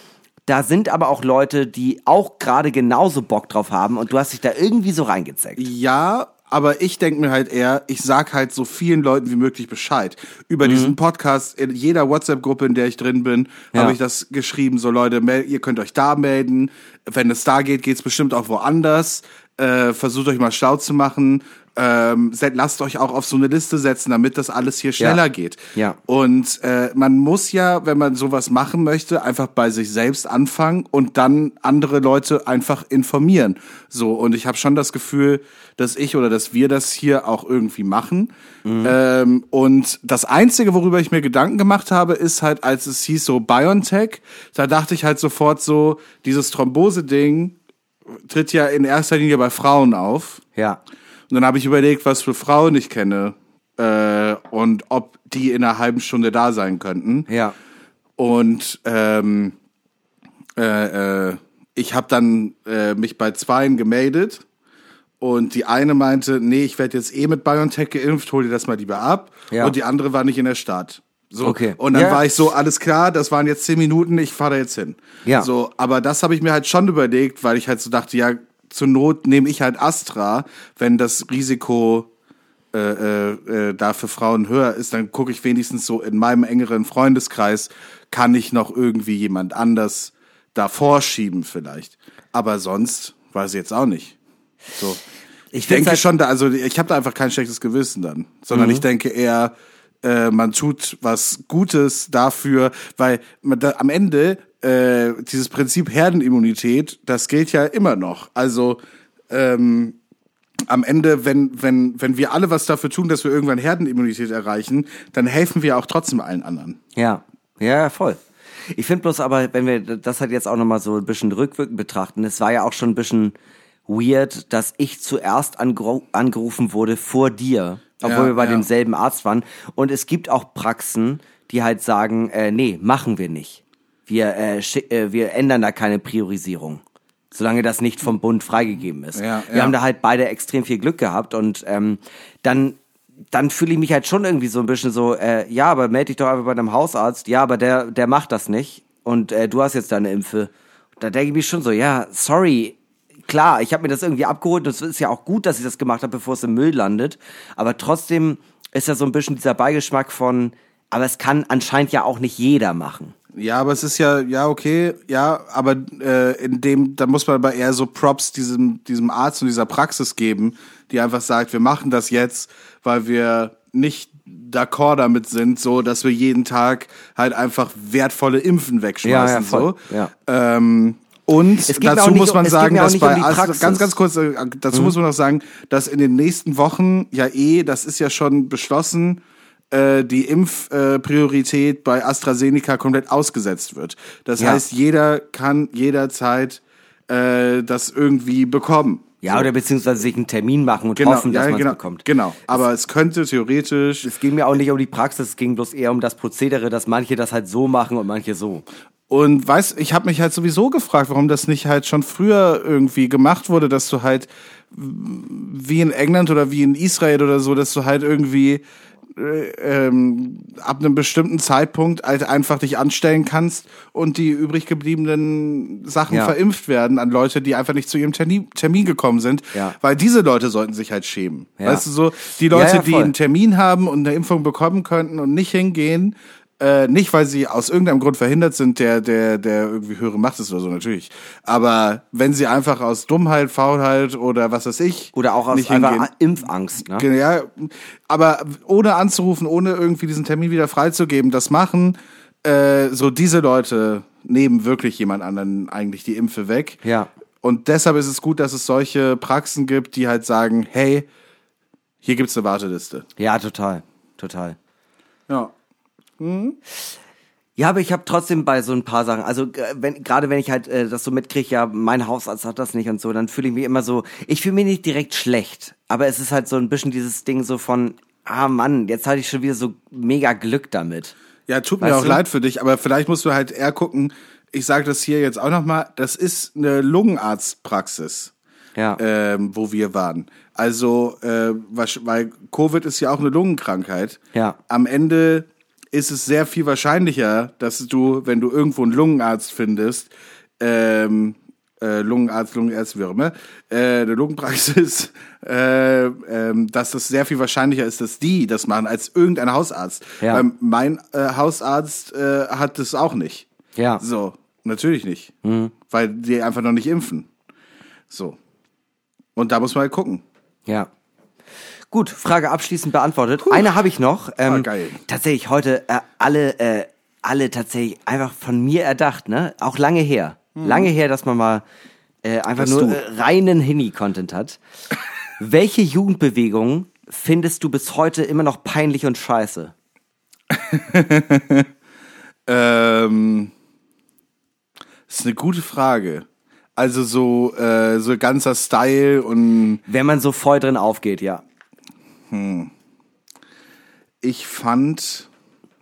da sind aber auch Leute, die auch gerade genauso Bock drauf haben und du hast dich da irgendwie so reingezeckt. Ja, aber ich denke mir halt eher, ich sag halt so vielen Leuten wie möglich Bescheid. Über diesen Podcast, in jeder WhatsApp-Gruppe, in der ich drin bin, Ja. habe ich das geschrieben, so Leute, ihr könnt euch da melden. Wenn es da geht, geht's bestimmt auch woanders. Äh, versucht euch mal schlau zu machen. Ähm, lasst euch auch auf so eine Liste setzen, damit das alles hier schneller geht. Ja. Und äh, man muss ja, wenn man sowas machen möchte, einfach bei sich selbst anfangen und dann andere Leute einfach informieren. So, und ich habe schon das Gefühl, dass ich oder dass wir das hier auch irgendwie machen. Ähm, und das Einzige, worüber ich mir Gedanken gemacht habe, ist halt, als es hieß so BioNTech, da dachte ich halt sofort so, dieses Thrombose-Ding tritt ja in erster Linie bei Frauen auf. Ja. Und dann habe ich überlegt, was für Frauen ich kenne äh, und ob die in einer halben Stunde da sein könnten. Ja. Und ähm, äh, äh, ich habe dann äh, mich bei zweien gemeldet und die eine meinte, nee, ich werde jetzt eh mit BioNTech geimpft, hol dir das mal lieber ab. Ja. Und die andere war nicht in der Stadt. So. Okay. Und dann Ja. war ich so, alles klar, das waren jetzt zehn Minuten, ich fahre da jetzt hin. Ja. So, aber das habe ich mir halt schon überlegt, weil ich halt so dachte, ja, zur Not nehme ich halt Astra, wenn das Risiko äh, äh, äh, da für Frauen höher ist, dann gucke ich wenigstens so in meinem engeren Freundeskreis, kann ich noch irgendwie jemand anders da vorschieben vielleicht. Aber sonst weiß ich jetzt auch nicht. So. Ich Ich denke halt- schon, da, also ich habe da einfach kein schlechtes Gewissen dann, sondern Mhm. ich denke eher, äh, man tut was Gutes dafür, weil man da, am Ende äh, dieses Prinzip Herdenimmunität, das gilt ja immer noch. Also ähm, am Ende, wenn, wenn, wenn wir alle was dafür tun, dass wir irgendwann Herdenimmunität erreichen, dann helfen wir auch trotzdem allen anderen. Ja, ja, voll. Ich finde bloß aber, wenn wir das halt jetzt auch nochmal so ein bisschen rückwirkend betrachten, es war ja auch schon ein bisschen weird, dass ich zuerst angerufen wurde vor dir, obwohl Ja, wir bei ja. demselben Arzt waren. Und es gibt auch Praxen, die halt sagen, äh, nee, machen wir nicht. Wir, äh, äh, wir ändern da keine Priorisierung. Solange das nicht vom Bund freigegeben ist. Ja, wir haben da halt beide extrem viel Glück gehabt und ähm, dann dann fühle ich mich halt schon irgendwie so ein bisschen so, äh, ja, aber melde dich doch einfach bei einem Hausarzt. Ja, aber der, der macht das nicht. Und äh, du hast jetzt deine Impfe. Da denke ich mich schon so, ja, sorry. Klar, ich habe mir das irgendwie abgeholt. und Es ist ja auch gut, dass ich das gemacht habe, bevor es im Müll landet. Aber trotzdem ist ja so ein bisschen dieser Beigeschmack von, aber es kann anscheinend ja auch nicht jeder machen. Ja, aber es ist ja, ja, okay, ja, aber äh, in dem, da muss man aber eher so Props diesem, diesem Arzt und dieser Praxis geben, die einfach sagt, wir machen das jetzt, weil wir nicht d'accord damit sind, so dass wir jeden Tag halt einfach wertvolle Impfen wegschmeißen. Ja, ja, voll, so. ja. Ähm, und Es dazu muss um- man es sagen, dass um bei. Mhm. ganz, ganz kurz, äh, dazu muss man noch sagen, dass in den nächsten Wochen ja eh, das ist ja schon beschlossen, äh, die Impfpriorität bei AstraZeneca komplett ausgesetzt wird. Das Ja. heißt, jeder kann jederzeit äh, das irgendwie bekommen. Ja, oder beziehungsweise sich einen Termin machen und Genau, hoffen, dass ja, man es genau, bekommt. Genau, aber es könnte theoretisch Es ging mir auch nicht um die Praxis, es ging bloß eher um das Prozedere, dass manche das halt so machen und manche so. Und weiß, ich habe mich halt sowieso gefragt, warum das nicht halt schon früher irgendwie gemacht wurde, dass du halt wie in England oder wie in Israel oder so, dass du halt irgendwie äh, ähm, ab einem bestimmten Zeitpunkt halt einfach dich anstellen kannst und die übrig gebliebenen Sachen Ja. verimpft werden an Leute, die einfach nicht zu ihrem Termin, Termin gekommen sind. Ja. Weil diese Leute sollten sich halt schämen. Ja. Weißt du so, die Leute, die einen Termin haben und eine Impfung bekommen könnten und nicht hingehen, äh, nicht, weil sie aus irgendeinem Grund verhindert sind, der, der, der irgendwie höhere Macht ist oder so, natürlich. Aber wenn sie einfach aus Dummheit, Faulheit oder was weiß ich. Oder auch aus nicht einfach hingehen, Impfangst, ne? ja, aber ohne anzurufen, ohne irgendwie diesen Termin wieder freizugeben, das machen, äh, so diese Leute nehmen wirklich jemand anderen eigentlich die Impfe weg. Ja. Und deshalb ist es gut, dass es solche Praxen gibt, die halt sagen, hey, hier gibt's eine Warteliste. Ja, total. Total. Ja. Ja, aber ich habe trotzdem bei so ein paar Sachen, also äh, wenn gerade wenn ich halt äh, das so mitkriege, ja, mein Hausarzt hat das nicht und so, dann fühle ich mich immer so, ich fühle mich nicht direkt schlecht, aber es ist halt so ein bisschen dieses Ding so von, ah Mann, jetzt hatte ich schon wieder so mega Glück damit. Ja, tut mir Weißt auch du? leid für dich, aber vielleicht musst du halt eher gucken, ich sage das hier jetzt auch nochmal, das ist eine Lungenarztpraxis. Ja. ähm, wo wir waren. Also, äh, weil Covid ist ja auch eine Lungenkrankheit. Ja. Am Ende ist es sehr viel wahrscheinlicher, dass du, wenn du irgendwo einen Lungenarzt findest, ähm, äh, Lungenarzt, immer, äh, eine Lungenpraxis, äh, ähm, dass es sehr viel wahrscheinlicher ist, dass die das machen, als irgendein Hausarzt. Ja. Weil mein äh, Hausarzt äh, hat das auch nicht. Ja. So, natürlich nicht. Weil die einfach noch nicht impfen. So. Und da muss man halt gucken. Ja. Gut, Frage abschließend beantwortet. Eine habe ich noch. Ähm, Ah, geil. Tatsächlich heute äh, alle, äh, alle tatsächlich einfach von mir erdacht, ne? Auch lange her. Lange her, dass man mal äh, einfach Dass nur reinen Hini-Content hat. Welche Jugendbewegung findest du bis heute immer noch peinlich und scheiße? Ähm, das ist eine gute Frage. Also so, äh, so ganzer Style und Wenn man so voll drin aufgeht, ja. Ich fand,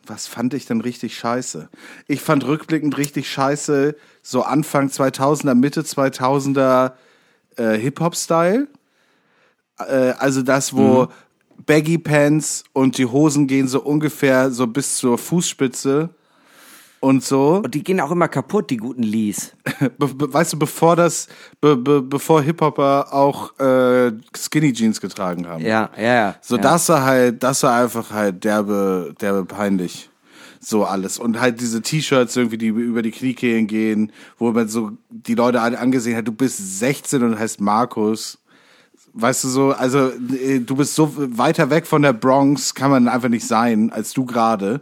was fand ich denn richtig scheiße? Ich fand rückblickend richtig scheiße, so Anfang 2000er, Mitte 2000er äh, Hip-Hop-Style. Äh, also das, wo Baggy Pants und die Hosen gehen so ungefähr so bis zur Fußspitze und so. Und die gehen auch immer kaputt, die guten Lees. Be be weißt du, bevor das, be be bevor Hip-Hopper auch äh, Skinny Jeans getragen haben. Ja, ja, ja. So, ja. das war halt, das war einfach halt derbe, derbe peinlich. So alles. Und halt diese T-Shirts irgendwie, die über die Kniekehlen gehen, wo man so die Leute alle angesehen hat, du bist 16 und heißt Markus. Weißt du so, also äh, du bist so weiter weg von der Bronx, kann man einfach nicht sein, als du gerade.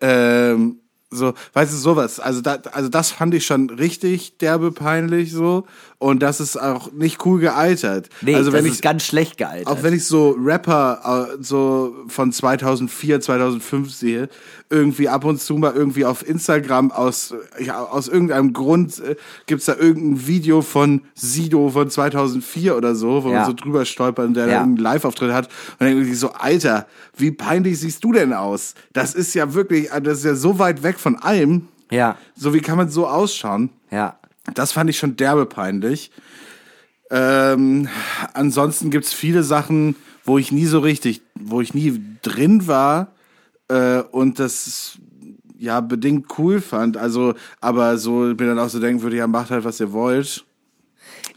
Ähm, so, weißt du, sowas. Also, da, also das fand ich schon richtig derbe peinlich so. Und das ist auch nicht cool gealtert. Nee, also das wenn ist ich, ganz schlecht gealtert. auch wenn ich so Rapper äh, so von 2004, 2005 sehe, irgendwie ab und zu mal irgendwie auf Instagram aus, ja, aus irgendeinem Grund äh, gibt's da irgendein Video von Sido von 2004 oder so, wo Ja. man so drüber stolpert und der Ja. da einen Live-Auftritt hat und dann irgendwie so, Alter, wie peinlich siehst du denn aus? Das ist ja wirklich, äh, das ist ja so weit weg von allem. ja, So, wie kann man so ausschauen? ja. Das fand ich schon derbe peinlich. Ähm, ansonsten gibt's viele Sachen, wo ich nie so richtig, wo ich nie drin war äh, und das ja bedingt cool fand. Also, aber so mir dann auch so denken würde, ja, macht halt, was ihr wollt.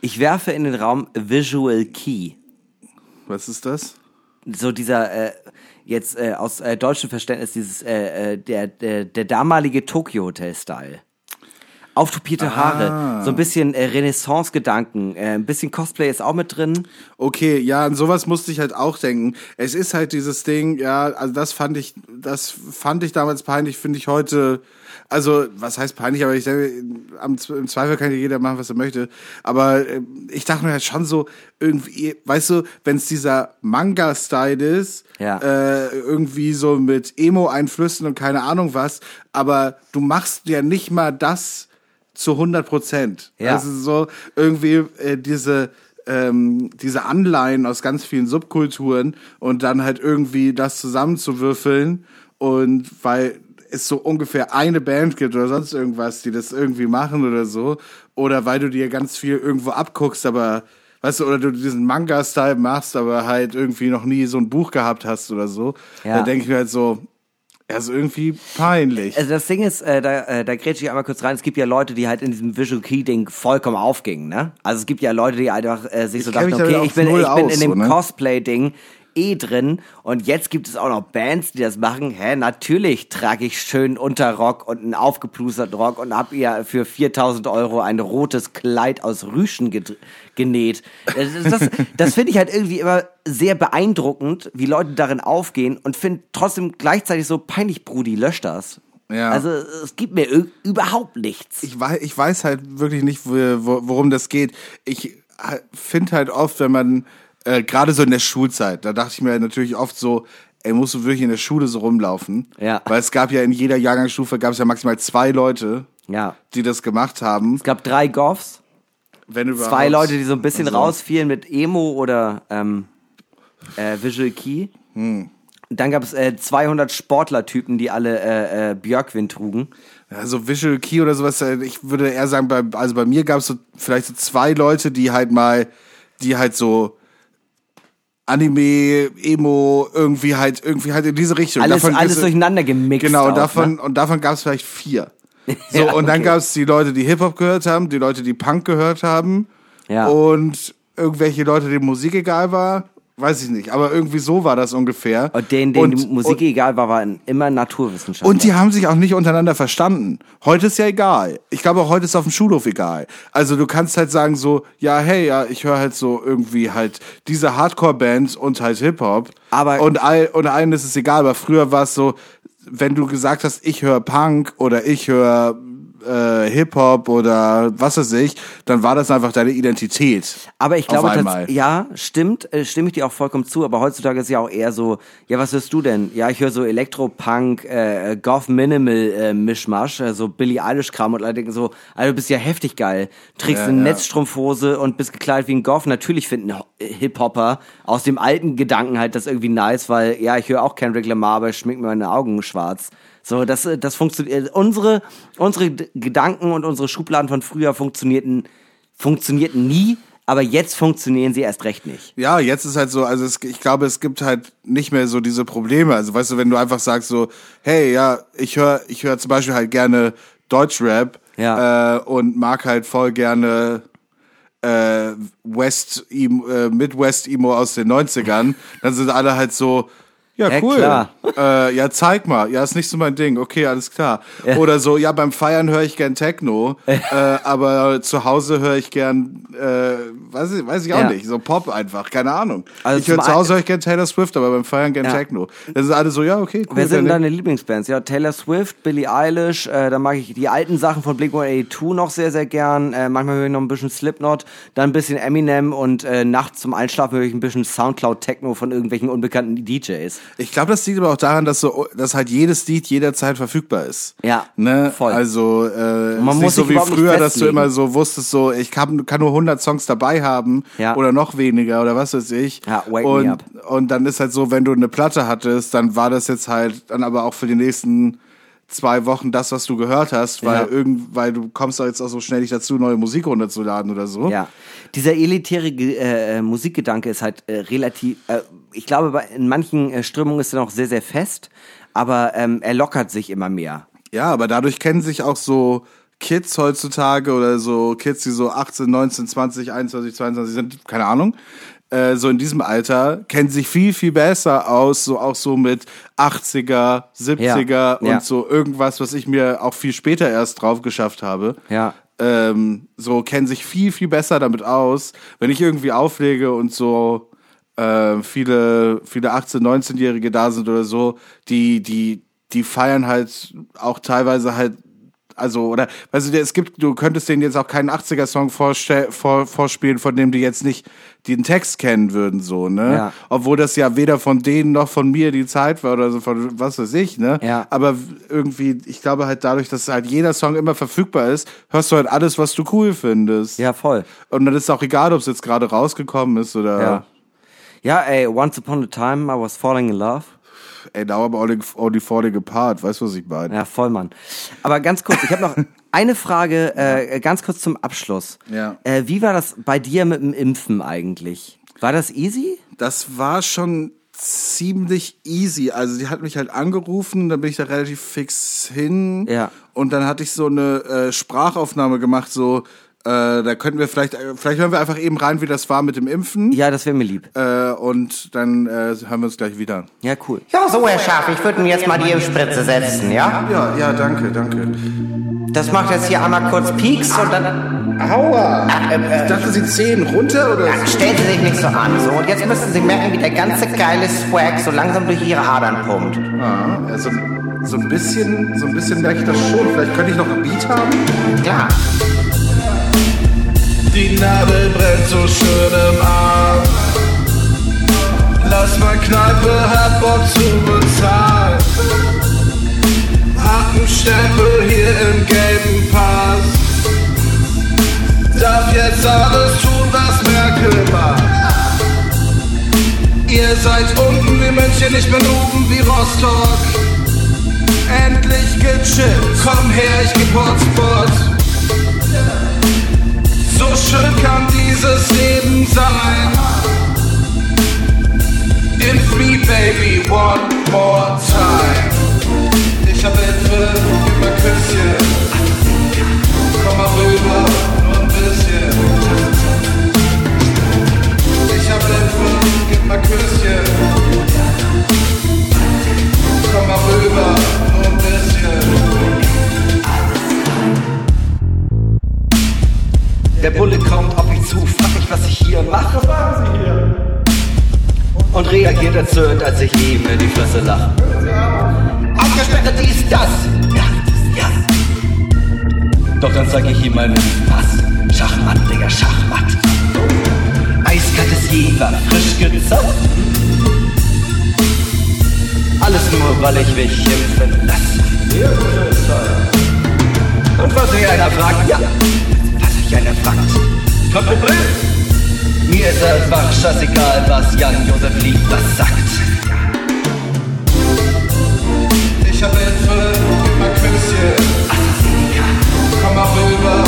Ich werfe in den Raum Visual Key. Was ist das? So dieser, äh, jetzt äh, aus äh, deutschem Verständnis, dieses, äh, äh, der, der, der damalige Tokyo Hotel-Style. Auftopierte Haare, so ein bisschen äh, Renaissance-Gedanken, äh, ein bisschen Cosplay ist auch mit drin. Okay, ja, an sowas musste ich halt auch denken. Es ist halt dieses Ding, ja, also das fand ich, das fand ich damals peinlich, finde ich heute, also was heißt peinlich, aber ich denke, im Zweifel kann ja jeder machen, was er möchte. Aber äh, ich dachte mir halt schon so, irgendwie, weißt du, wenn es dieser Manga-Style ist, Ja. äh, irgendwie so mit Emo-Einflüssen und keine Ahnung was, aber du machst ja nicht mal das zu 100 Prozent. Ja. Also so irgendwie äh, diese ähm, diese Anleihen aus ganz vielen Subkulturen und dann halt irgendwie das zusammenzuwürfeln und weil es so ungefähr eine Band gibt oder sonst irgendwas, die das irgendwie machen oder so oder weil du dir ganz viel irgendwo abguckst, aber weißt du, oder du diesen Manga-Style machst, aber halt irgendwie noch nie so ein Buch gehabt hast oder so, Ja. dann denke ich mir halt so, er ist irgendwie peinlich. Also das Ding ist, äh, da, äh, da grätsche ich einmal kurz rein, es gibt ja Leute, die halt in diesem Visual Key-Ding vollkommen aufgingen, ne? Also es gibt ja Leute, die einfach äh, sich so kenn dachten, okay, ich bin, ich bin in dem so, ne? Cosplay-Ding eh drin und jetzt gibt es auch noch Bands, die das machen. Hä, natürlich trage ich schön Unterrock und einen aufgeplusterten Rock und hab ihr für 4000 Euro ein rotes Kleid aus Rüschen genäht. Das, das, das finde ich halt irgendwie immer sehr beeindruckend, wie Leute darin aufgehen und finde trotzdem gleichzeitig so peinlich, Brudi, lösch das. Ja. Also es gibt mir überhaupt nichts. ich weiß, ich weiß halt wirklich nicht, wo, wo, worum das geht. Ich finde halt oft, wenn man, äh, gerade so in der Schulzeit, da dachte ich mir natürlich oft so, ey, musst du wirklich in der Schule so rumlaufen? Ja. Weil es gab ja in jeder Jahrgangsstufe, gab es ja maximal zwei Leute, ja. die das gemacht haben. Es gab drei Goffs, Wenn überhaupt. zwei Leute, die so ein bisschen Also, rausfielen mit Emo oder ähm, äh, Visual Key. Hm. Dann gab es äh, 200 Sportlertypen, die alle äh, äh, Björkwind trugen. Ja, so Visual Key oder sowas, äh, ich würde eher sagen, bei, also bei mir gab es so vielleicht so zwei Leute, die halt mal, die halt so Anime, Emo, irgendwie halt, irgendwie halt in diese Richtung. Alles, Davon alles durcheinander gemixt. Genau, und auch, davon, Ne? und davon gab es vielleicht vier. So, Ja, und dann okay. gab es die Leute, die Hip-Hop gehört haben, die Leute, die Punk gehört haben Ja. und irgendwelche Leute, denen Musik egal war. Weiß ich nicht, aber irgendwie so war das ungefähr. Und denen, denen Und- die Musik egal war, waren immer Naturwissenschaftler. Und die haben sich auch nicht untereinander verstanden. Heute ist ja egal. Ich glaube auch heute ist auf dem Schulhof egal. Also du kannst halt sagen so, ja, hey, ja, ich höre halt so irgendwie halt diese Hardcore-Bands und halt Hip-Hop. Aber- und, all, und allen ist es egal. Aber früher war es so, wenn du gesagt hast, ich höre Punk oder ich höre äh, Hip-Hop oder was weiß ich, dann war das einfach deine Identität. Aber ich glaube, tats- ja, stimmt, äh, stimme ich dir auch vollkommen zu, aber heutzutage ist ja auch eher so, ja, was hörst du denn? Ja, ich höre so Elektropunk, äh, Goth Minimal äh, Mischmasch, äh, so Billie Eilish Kram und alle denken so, Alter, du bist ja heftig geil. Trägst Ja, eine ja. Netzstrumpfhose und bist gekleidet wie ein Goth. Natürlich finden äh, Hip-Hopper aus dem alten Gedanken halt das irgendwie nice, weil, ja, ich höre auch Kendrick Lamar, aber ich schmink mir meine Augen schwarz. So, das, äh, das funktioniert, unsere, unsere D- Gedanken und unsere Schubladen von früher funktionierten, funktionierten nie, aber jetzt funktionieren sie erst recht nicht. Ja, jetzt ist halt so, also es, ich glaube, es gibt halt nicht mehr so diese Probleme. Also weißt du, wenn du einfach sagst so, hey, ja, ich höre ich höre zum Beispiel halt gerne Deutschrap Ja. äh, und mag halt voll gerne äh, West äh, Midwest Emo aus den 90ern, dann sind alle halt so, ja, Ja, cool. klar. Äh, ja, zeig mal. Ja, ist nicht so mein Ding. Okay, alles klar. Oder so, ja, beim Feiern höre ich gern Techno, äh, aber zu Hause höre ich gern, äh, weiß ich, weiß ich auch Ja. nicht, so Pop einfach, keine Ahnung. Also ich höre zu Hause höre ich gern Taylor Swift, aber beim Feiern gern Ja. Techno. Dann sind alle so, ja, okay, cool. Wer sind deine Lieblingsbands? Ja, Taylor Swift, Billie Eilish, äh, dann mag ich die alten Sachen von Blink-182 noch sehr, sehr gern. Äh, manchmal höre ich noch ein bisschen Slipknot, dann ein bisschen Eminem und äh, nachts zum Einschlafen höre ich ein bisschen Soundcloud-Techno von irgendwelchen unbekannten DJs. Ich glaube, das liegt aber auch daran, dass so, dass halt jedes Lied jederzeit verfügbar ist. Ja, ne? voll. Also äh, man ist muss nicht so wie früher, dass du immer so wusstest, so ich kann, kann nur 100 Songs dabei haben Ja. oder noch weniger oder was weiß ich. Ja, wake me und, up. und dann ist halt so, wenn du eine Platte hattest, dann war das jetzt halt dann aber auch für die nächsten zwei Wochen das, was du gehört hast, weil Ja. irgend, weil du kommst doch jetzt auch so schnell nicht dazu, neue Musik runterzuladen oder so. Ja, dieser elitäre Ge- äh, Musikgedanke ist halt äh, relativ, äh, ich glaube, bei, in manchen äh, Strömungen ist er noch sehr, sehr fest, aber ähm, er lockert sich immer mehr. Ja, aber dadurch kennen sich auch so Kids heutzutage oder so Kids, die so 18, 19, 20, 21, 22 sind, keine Ahnung, äh, so in diesem Alter, kennen sich viel, viel besser aus, so auch so mit 80er, 70er Ja, und ja. so irgendwas, was ich mir auch viel später erst drauf geschafft habe. Ja. Ähm, so kennen sich viel, viel besser damit aus. Wenn ich irgendwie auflege und so äh, viele, viele 18-, 19-Jährige da sind oder so, die, die, die feiern halt auch teilweise halt, also, oder, weißt du, es gibt, du könntest denen jetzt auch keinen 80er-Song vorstell- vor, vorspielen, von dem die jetzt nicht den Text kennen würden, so, ne? Ja. Obwohl das ja weder von denen noch von mir die Zeit war oder so, von was weiß ich, ne? Ja. Aber irgendwie, ich glaube halt dadurch, dass halt jeder Song immer verfügbar ist, hörst du halt alles, was du cool findest. Ja, voll. Und dann ist auch egal, ob es jetzt gerade rausgekommen ist oder. Ja. Ja, ey, once upon a time I was falling in love. Ey, now I'm only, only falling apart. Weißt du, was ich meine? Ja, voll, Mann. Aber ganz kurz, ich habe noch eine Frage, äh, ganz kurz zum Abschluss. Ja. Äh, wie war das bei dir mit dem Impfen eigentlich? War das easy? Das war schon ziemlich easy. Also die hat mich halt angerufen, dann bin ich da relativ fix hin. Ja. Und dann hatte ich so eine äh, Sprachaufnahme gemacht, so äh, da könnten wir vielleicht, äh, vielleicht hören wir einfach eben rein, wie das war mit dem Impfen. Ja, das wäre mir lieb. Äh, und dann äh, hören wir uns gleich wieder. Ja, cool. Ja, so, Herr Schaf, ich würde Ihnen jetzt mal die Impfspritze setzen, ja? Ja, ja, danke, danke. Das macht jetzt hier einmal kurz Pieks und dann... Aua! Ach, äh, äh, Ich dachte, Sie zehn runter oder? ja, stellen Sie sich nicht so an. So, und jetzt müssen Sie merken, wie der ganze geile Swag so langsam durch Ihre Adern pumpt. Ah, also so ein bisschen, so ein bisschen merke ich das schon. Vielleicht könnte ich noch ein Beat haben. Klar. Die Nadel brennt so schön im Arm. Lass mal Kneipe, hab Bock zu bezahlen. Stempel hier im gelben Pass. Darf jetzt alles tun, was Merkel macht. Ihr seid unten wie München, ich bin oben wie Rostock. Endlich gechillt, komm her, ich geb Hotspot. So schön kann dieses Leben sein. me, baby, one more time. Ich hab Hilfe, mal Küsschen. Komm mal rüber, nur ein bisschen. Ich hab Hilfe, gib mal Küsschen. Komm mal rüber, nur ein bisschen. Der Bulle kommt auf mich zu, frag ich, was ich hier mache. Und reagiert erzürnt, als ich ihm in die Fresse lache. Abgesperrt, dies, das. Ja, ja. Doch dann zeig ich ihm meinen Pass. Schachmatt, Digga, Schachmatt. Eiskaltes Jever, frisch gezapft. Alles nur, weil ich mich impfen lasse. Und was sich einer fragt, ja, sich einer fragt. Kein Problem. Mir ist einfach scheißegal, was Jan-Josef Lieb was sagt. Ich hab Hilfe, gib mal Küsschen. Komm mal rüber,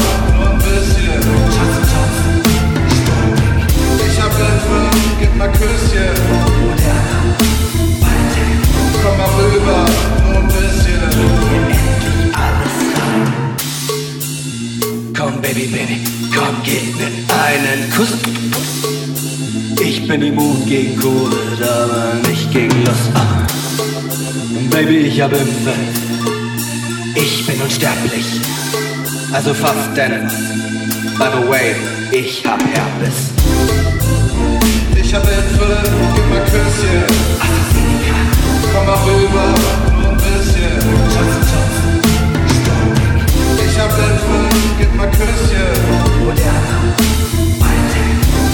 Baby, ich bin unsterblich. Also fast denn. By the way, ich hab Herpes. Ich hab Hilfe, gib mal Küsschen. Komm mal rüber, nur ein bisschen. Ich hab Hilfe, gib mal Küsschen.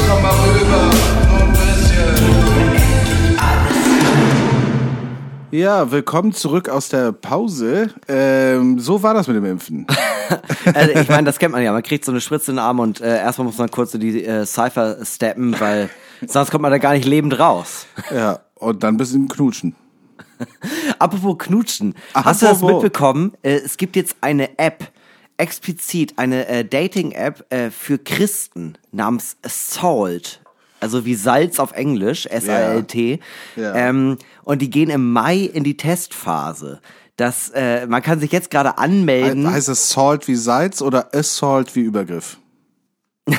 Komm mal rüber, nur ein bisschen. Ja, willkommen zurück aus der Pause. Ähm, so war das mit dem Impfen. Also ich meine, das kennt man ja. Man kriegt so eine Spritze in den Arm und äh, erstmal muss man kurz so die äh, Cypher steppen, weil sonst kommt man da gar nicht lebend raus. Ja, und dann ein bisschen knutschen. Apropos Knutschen. Hast du das Apropos. mitbekommen? Äh, es gibt jetzt eine App, explizit eine äh, Dating-App äh, für Christen namens Salt. Also wie Salz auf Englisch, S-A-L-T. Ja. Ähm, und die gehen im Mai in die Testphase. Das, äh, man kann sich jetzt gerade anmelden. He heißt es Salt wie Salz oder Assault wie Übergriff?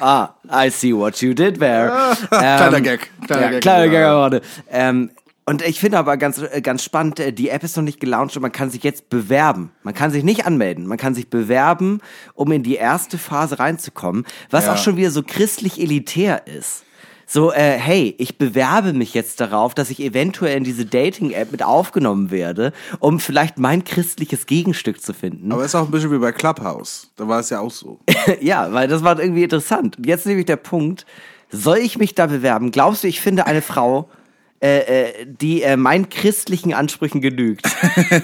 Ah, I see what you did there. Kleiner Gag, kleiner ja, Gag, Kleiner ja. Gag. Ähm, und ich finde aber ganz, äh, ganz spannend, äh, die App ist noch nicht gelauncht und man kann sich jetzt bewerben. Man kann sich nicht anmelden, man kann sich bewerben, um in die erste Phase reinzukommen, was Ja. auch schon wieder so christlich elitär ist. So, äh, hey, ich bewerbe mich jetzt darauf, dass ich eventuell in diese Dating-App mit aufgenommen werde, um vielleicht mein christliches Gegenstück zu finden. Aber ist auch ein bisschen wie bei Clubhouse. Da war es ja auch so. Ja, weil das war irgendwie interessant. Und jetzt nämlich der Punkt, soll ich mich da bewerben? Glaubst du, ich finde eine Frau, äh, äh, die äh, meinen christlichen Ansprüchen genügt?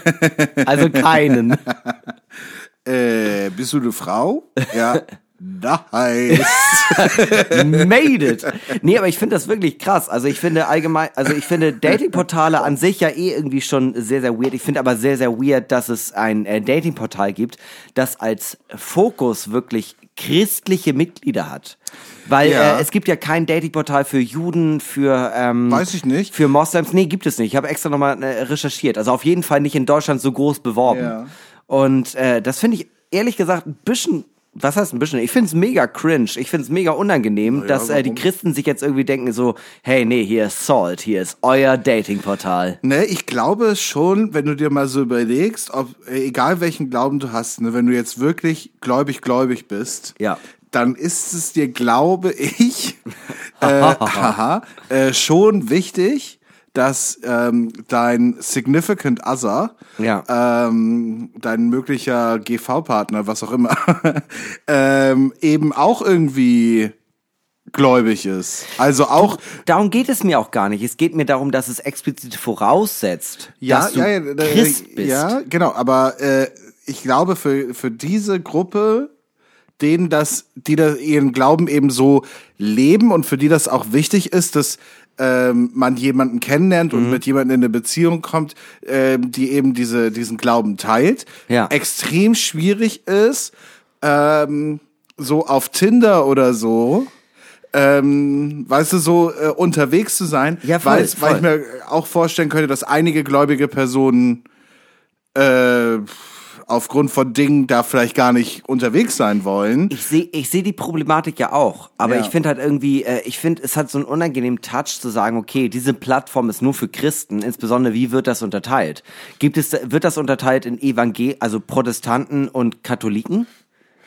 also keinen. Äh, bist du eine Frau? Ja. Nice. Made it. Nee, aber ich finde das wirklich krass. Also ich finde allgemein, also ich finde Datingportale an sich ja eh irgendwie schon sehr, sehr weird. Ich finde aber sehr, sehr weird, dass es ein äh, Datingportal gibt, das als Fokus wirklich christliche Mitglieder hat. Weil Ja. äh, es gibt ja kein Datingportal für Juden, für ähm, Weiß ich nicht. Für Moslems, nee, gibt es nicht. Ich habe extra nochmal äh, recherchiert. Also auf jeden Fall nicht in Deutschland so groß beworben. Ja. Und äh, das finde ich ehrlich gesagt ein bisschen, was heißt ein bisschen? Ich finde es mega cringe. Ich finde es mega unangenehm, dass äh, die? Christen sich jetzt irgendwie denken so, hey, nee, hier ist Salt, hier ist euer Datingportal. Ne, ich glaube schon, wenn du dir mal so überlegst, ob, äh, egal welchen Glauben du hast, ne, wenn du jetzt wirklich gläubig, gläubig bist, Ja. dann ist es dir, glaube ich, äh, haha, äh, schon wichtig, dass ähm, dein Significant Other, Ja. ähm, dein möglicher GV-Partner, was auch immer, ähm, eben auch irgendwie gläubig ist. Also auch Darum geht es mir auch gar nicht. Es geht mir darum, dass es explizit voraussetzt, ja, dass du ja, ja, Christ bist. ja, genau. Aber äh, ich glaube für für diese Gruppe, denen das, die da ihren Glauben eben so leben und für die das auch wichtig ist, dass ähm, man jemanden kennenlernt Mhm. und mit jemandem in eine Beziehung kommt, ähm, die eben diese diesen Glauben teilt, Ja. extrem schwierig ist, ähm, so auf Tinder oder so ähm, weißt du, so äh, unterwegs zu sein, Ja, voll, weil, weil ich voll. mir auch vorstellen könnte, dass einige gläubige Personen äh, aufgrund von Dingen da vielleicht gar nicht unterwegs sein wollen. Ich sehe ich seh die Problematik ja auch, aber Ja. ich finde halt irgendwie, äh, ich finde, es hat so einen unangenehmen Touch zu sagen, okay, diese Plattform ist nur für Christen, insbesondere wie wird das unterteilt? Gibt es, wird das unterteilt in Evangel, also Protestanten und Katholiken?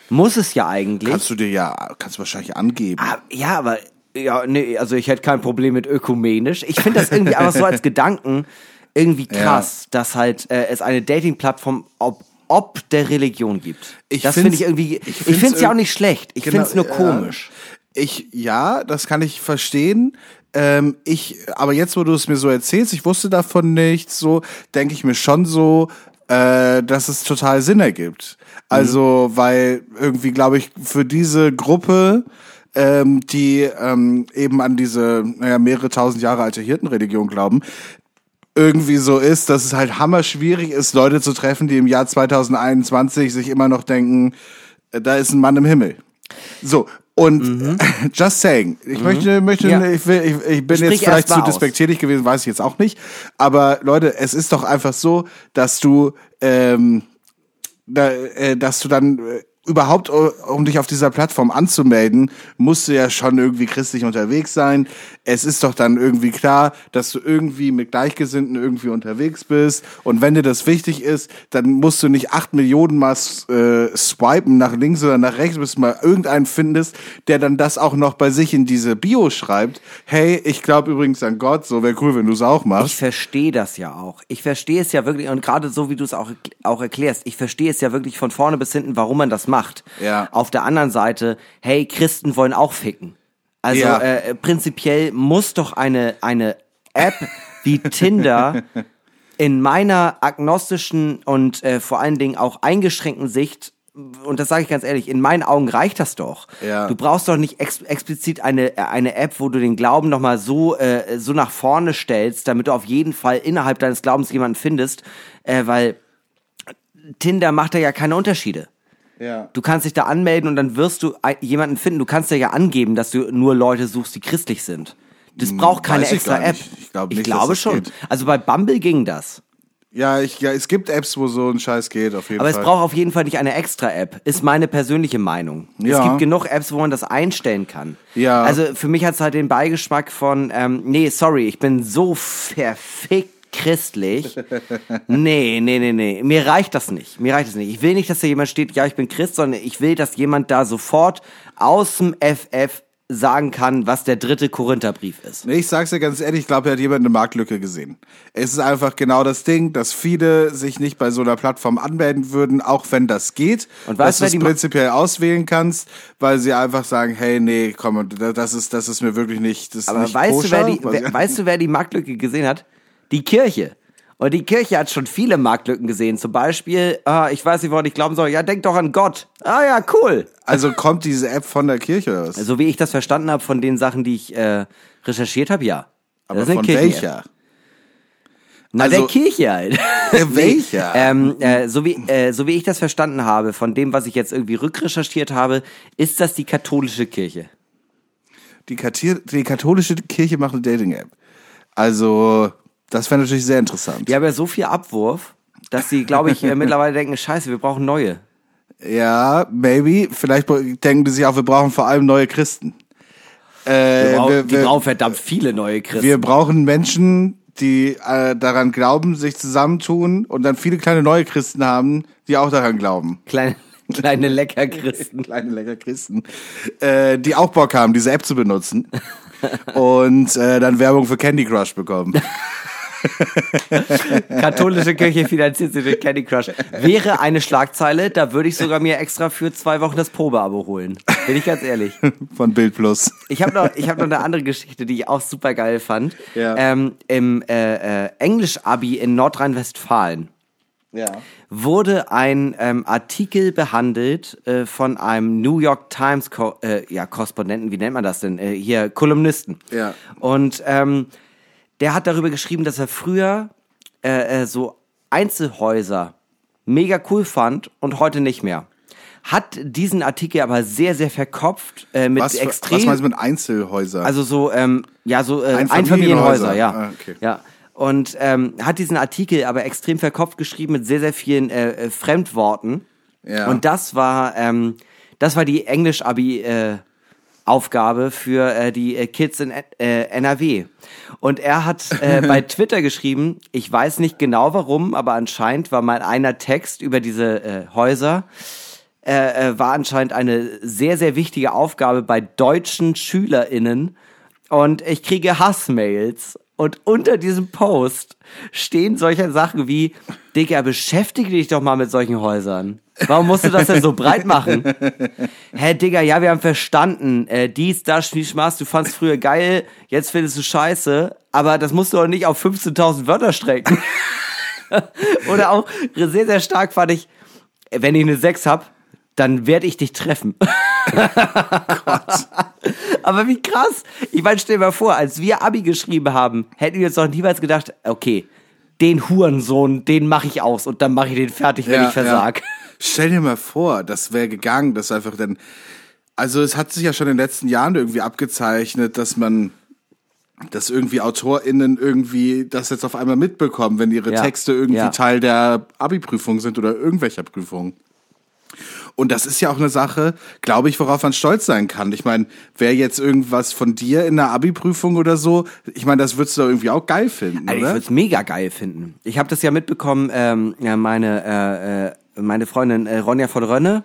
Muss es ja eigentlich. Kannst du dir ja, kannst du wahrscheinlich angeben. Ah, ja, aber ja, nee, also ich hätte kein Problem mit ökumenisch. Ich finde das irgendwie einfach so als Gedanken irgendwie krass, dass halt äh, es eine Dating-Plattform ob, ob der Religion gibt. Ich das finde ich irgendwie. ich finde es ja auch nicht schlecht. Ich Genau, finde es nur komisch. Ich, ja, das kann ich verstehen. Ähm, ich, aber jetzt, wo du es mir so erzählst, ich wusste davon nichts, so denke ich mir schon so, äh, dass es total Sinn ergibt. Also, weil irgendwie, glaube ich, für diese Gruppe, ähm, die ähm, eben an diese naja, mehrere tausend Jahre alte Hirtenreligion glauben, irgendwie so ist, dass es halt hammer schwierig ist, Leute zu treffen, die im Jahr 2021 sich immer noch denken, äh, da ist ein Mann im Himmel. So, und just saying, ich möchte, möchte, Ja. ich, will, ich, ich bin Sprich jetzt vielleicht zu despektierlich gewesen, weiß ich jetzt auch nicht. Aber Leute, es ist doch einfach so, dass du, ähm, da, äh, dass du dann äh, überhaupt, äh, um dich auf dieser Plattform anzumelden, musst du ja schon irgendwie christlich unterwegs sein. Es ist doch dann irgendwie klar, dass du irgendwie mit Gleichgesinnten irgendwie unterwegs bist. Und wenn dir das wichtig ist, dann musst du nicht acht Millionen Mal äh, swipen nach links oder nach rechts, bis du mal irgendeinen findest, der dann das auch noch bei sich in diese Bio schreibt. Hey, ich glaube übrigens an Gott, so wäre cool, wenn du es auch Ich machst. verstehe das ja auch. Ich verstehe es ja wirklich, und gerade so wie du es auch, auch erklärst, ich verstehe es ja wirklich von vorne bis hinten, warum man das macht. Ja. Auf der anderen Seite, hey, Christen wollen auch ficken. Also Ja. äh, prinzipiell muss doch eine, eine App wie Tinder in meiner agnostischen und äh, vor allen Dingen auch eingeschränkten Sicht und das sage ich ganz ehrlich, in meinen Augen reicht das doch. Ja. Du brauchst doch nicht ex explizit eine, eine App, wo du den Glauben nochmal so, äh, so nach vorne stellst, damit du auf jeden Fall innerhalb deines Glaubens jemanden findest, äh, weil Tinder macht da ja keine Unterschiede. Ja. Du kannst dich da anmelden und dann wirst du jemanden finden. Du kannst ja ja angeben, dass du nur Leute suchst, die christlich sind. Das braucht keine Hm, weiß ich extra App. Ich glaub nicht, dass glaube schon. geht. Also bei Bumble ging das. Ja, ich, ja, es gibt Apps, wo so ein Scheiß geht, auf jeden Aber Fall. es braucht auf jeden Fall nicht eine extra App, ist meine persönliche Meinung. Es Ja. gibt genug Apps, wo man das einstellen kann. Ja. Also für mich hat es halt den Beigeschmack von, ähm, nee, sorry, ich bin so verfickt christlich. nee, nee, nee, nee. Mir reicht das nicht. Mir reicht das nicht. Ich will nicht, dass da jemand steht, ja, ich bin Christ, sondern ich will, dass jemand da sofort aus dem FF sagen kann, was der dritte Korintherbrief ist. Nee, ich sag's dir ganz ehrlich, ich glaube, er hat jemand eine Marktlücke gesehen. Es ist einfach genau das Ding, dass viele sich nicht bei so einer Plattform anmelden würden, auch wenn das geht. Und dass weißt du, du es die Ma- prinzipiell auswählen kannst, weil sie einfach sagen, hey, nee, komm, das ist, das ist mir wirklich nicht, das ist Aber nicht weißt, koscher, du, wer die, wer, weißt du, wer die Marktlücke gesehen hat? Die Kirche. Und die Kirche hat schon viele Marktlücken gesehen. Zum Beispiel, ah, ich weiß nicht, woran ich glauben soll. Ja, denk doch an Gott. Ah ja, cool. Also kommt diese App von der Kirche oder was? So wie ich das verstanden habe von den Sachen, die ich äh, recherchiert habe, ja. Aber von Kirchen-App. welcher? Na, Also- der Kirche halt. welcher? ähm, äh, so, wie, äh, so wie ich das verstanden habe, von dem, was ich jetzt irgendwie rückrecherchiert habe, ist das die katholische Kirche. Die, Kathir die katholische Kirche macht eine Dating-App. Also, das wäre natürlich sehr interessant. Die haben ja so viel Abwurf, dass sie, glaube ich, äh, mittlerweile denken, scheiße, wir brauchen neue. Ja, maybe. Vielleicht denken die sich auch, wir brauchen vor allem neue Christen. Äh, Wir brauchen, wir, die wir, brauchen verdammt viele neue Christen. wir brauchen Menschen, die äh, daran glauben, sich zusammentun und dann viele kleine neue Christen haben, die auch daran glauben. kleine, kleine Leckerchristen. Kleine lecker Christen, äh, die auch Bock haben, diese App zu benutzen und äh, dann Werbung für Candy Crush bekommen. Katholische Kirche finanziert sich durch Candy Crush. Wäre eine Schlagzeile, da würde ich sogar mir extra für zwei Wochen das Probeabo holen. Bin ich ganz ehrlich. Von Bild Plus. Ich habe noch, ich hab noch eine andere Geschichte, die ich auch super geil fand. Ja. Ähm, Im äh, äh, Englisch-Abi in Nordrhein-Westfalen Ja. wurde ein ähm, Artikel behandelt äh, von einem New York Times Ko äh, ja, Korrespondenten, wie nennt man das denn? Äh, hier Kolumnisten. Ja. Und ähm, der hat darüber geschrieben, dass er früher äh, äh, so Einzelhäuser mega cool fand und heute nicht mehr. hat diesen Artikel aber sehr, sehr verkopft äh, mit Was, extrem. was meinst du mit Einzelhäusern? Also so, ähm, ja, so äh, Einfamilienhäuser. Einfamilienhäuser, ja. Ah, okay. ja. Und ähm, hat diesen Artikel aber extrem verkopft geschrieben mit sehr, sehr vielen äh, äh, Fremdworten. Ja. Und das war, ähm, das war die Englisch-Abi äh, Aufgabe für äh, die äh, Kids in äh, NRW. Und er hat äh, bei Twitter geschrieben, ich weiß nicht genau warum, aber anscheinend war mal einer Text über diese äh, Häuser äh, äh, war anscheinend eine sehr, sehr wichtige Aufgabe bei deutschen SchülerInnen. Und ich kriege Hassmails. Und unter diesem Post stehen solche Sachen wie, Digga, beschäftige dich doch mal mit solchen Häusern. Warum musst du das denn so breit machen? Hä, Digga, ja, wir haben verstanden. Äh, dies, das, Schmischmaß, du fandst früher geil, jetzt findest du scheiße. Aber das musst du doch nicht auf 15.000 Wörter strecken. Oder auch sehr, sehr stark fand ich, wenn ich eine 6 hab, dann werde ich dich treffen. Aber wie krass. Ich meine, stell dir mal vor, als wir Abi geschrieben haben, hätten wir uns doch niemals gedacht, okay, den Hurensohn, den mache ich aus und dann mache ich den fertig, wenn ich versag. Ja. Stell dir mal vor, das wäre gegangen, das einfach dann. Also es hat sich ja schon in den letzten Jahren irgendwie abgezeichnet, dass man dass irgendwie AutorInnen irgendwie das jetzt auf einmal mitbekommen, wenn ihre Ja. Texte irgendwie Ja. Teil der Abi-Prüfung sind oder irgendwelcher Prüfung. Und das ist ja auch eine Sache, glaube ich, worauf man stolz sein kann. Ich meine, wäre jetzt irgendwas von dir in der Abi-Prüfung oder so, ich meine, das würdest du irgendwie auch geil finden, Also ich oder? würde es mega geil finden. Ich habe das ja mitbekommen, ähm, ja, meine, äh, äh, meine Freundin äh, Ronja von Rönne,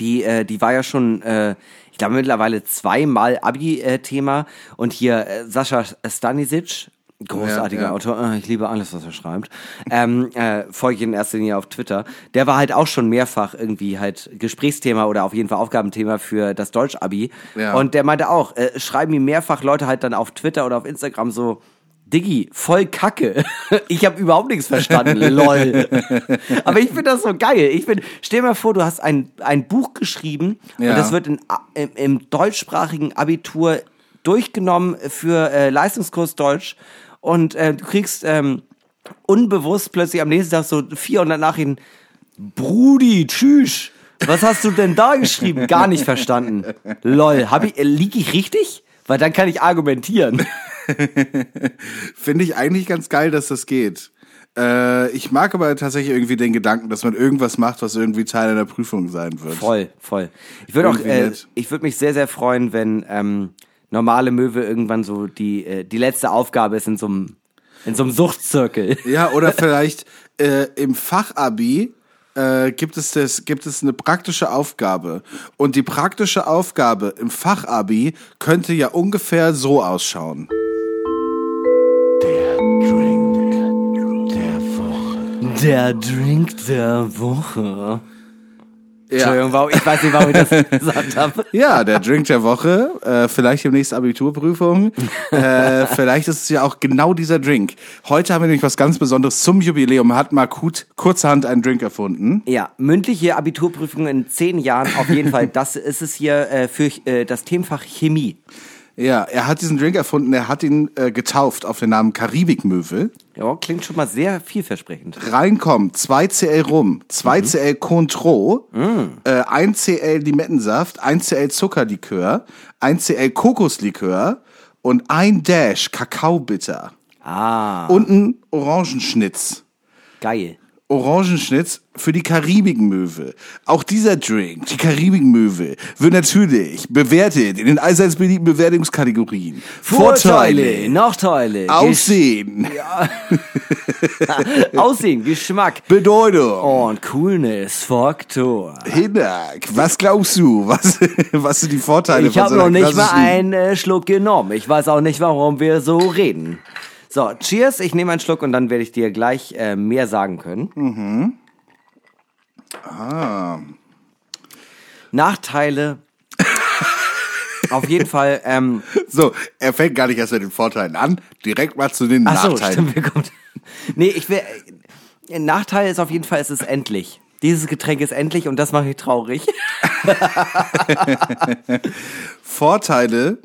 die, äh, die war ja schon, äh, ich glaube mittlerweile zweimal Abi-Thema und hier äh, Sascha Stanisic, großartiger Ja, ja. Autor, äh, ich liebe alles, was er schreibt, ähm, äh, folge ich in erster Linie auf Twitter, der war halt auch schon mehrfach irgendwie halt Gesprächsthema oder auf jeden Fall Aufgabenthema für das Deutsch-Abi Ja. und der meinte auch, äh, schreiben ihm mehrfach Leute halt dann auf Twitter oder auf Instagram so, Diggi, voll Kacke. Ich habe überhaupt nichts verstanden. Lol. Aber ich finde das so geil. Ich bin, stell dir mal vor, du hast ein, ein Buch geschrieben Ja. und das wird in, im, im deutschsprachigen Abitur durchgenommen für äh, Leistungskurs Deutsch und äh, du kriegst ähm, unbewusst plötzlich am nächsten Tag so 400 Nachrichten. Brudi, tschüss. Was hast du denn da geschrieben? Gar nicht verstanden. Lol. Hab ich, äh, lieg ich richtig? Weil dann kann ich argumentieren. Finde ich eigentlich ganz geil, dass das geht. Äh, ich mag aber tatsächlich irgendwie den Gedanken, dass man irgendwas macht, was irgendwie Teil einer Prüfung sein wird. Voll, voll. Ich würde auch, äh, ich würde mich sehr, sehr freuen, wenn ähm, normale Möwe irgendwann so die äh, die letzte Aufgabe ist in so einem in so einem Suchtzirkel. Ja, oder vielleicht äh, im Fachabi äh, gibt es das, gibt es eine praktische Aufgabe. Und die praktische Aufgabe im Fachabi könnte ja ungefähr so ausschauen. Der Drink der Woche. Ja, Entschuldigung, warum, ich weiß nicht, warum ich das gesagt habe. ja der Drink der Woche, äh, vielleicht demnächst Abiturprüfung. äh, vielleicht ist es ja auch genau dieser Drink. Heute haben wir nämlich was ganz Besonderes zum Jubiläum. Hat Makut kurzerhand einen Drink erfunden. Ja, mündliche Abiturprüfung in zehn Jahren auf jeden Fall. Das ist es hier äh, für äh, das Themenfach Chemie. Ja, er hat diesen Drink erfunden, er hat ihn äh, getauft auf den Namen Karibikmöwe. Ja, klingt schon mal sehr vielversprechend. reinkommt 2 CL Rum, 2 CL Cointreau, äh, 1 CL Limettensaft, 1 CL Zuckerlikör, 1 CL Kokoslikör und ein Dash Kakaobitter. Ah, Und ein Orangenschnitz. geil. Orangenschnitz für die Karibikmöwe. Auch dieser Drink, die Karibikmöwe, wird natürlich bewertet in den allseits beliebten Bewertungskategorien. Nachteile, Aussehen, Gesch- Aussehen, Geschmack Bedeutung. und Coolness-Faktor. Hinak, was glaubst du? Was, was sind die Vorteile Ich von habe so einer noch nicht mal einen äh, Schluck genommen. Ich weiß auch nicht, warum wir so reden. So, cheers. Ich nehme einen Schluck und dann werde ich dir gleich äh, mehr sagen können. Ah. Nachteile. Auf jeden Fall. Ähm, So, er fängt gar nicht erst mit den Vorteilen an, direkt mal zu den ach so, Nachteilen. stimmt. Wir kommen. Nee, ich will. Äh, Nachteil ist auf jeden Fall, es ist endlich. Dieses Getränk ist endlich und das macht mich traurig. Vorteile,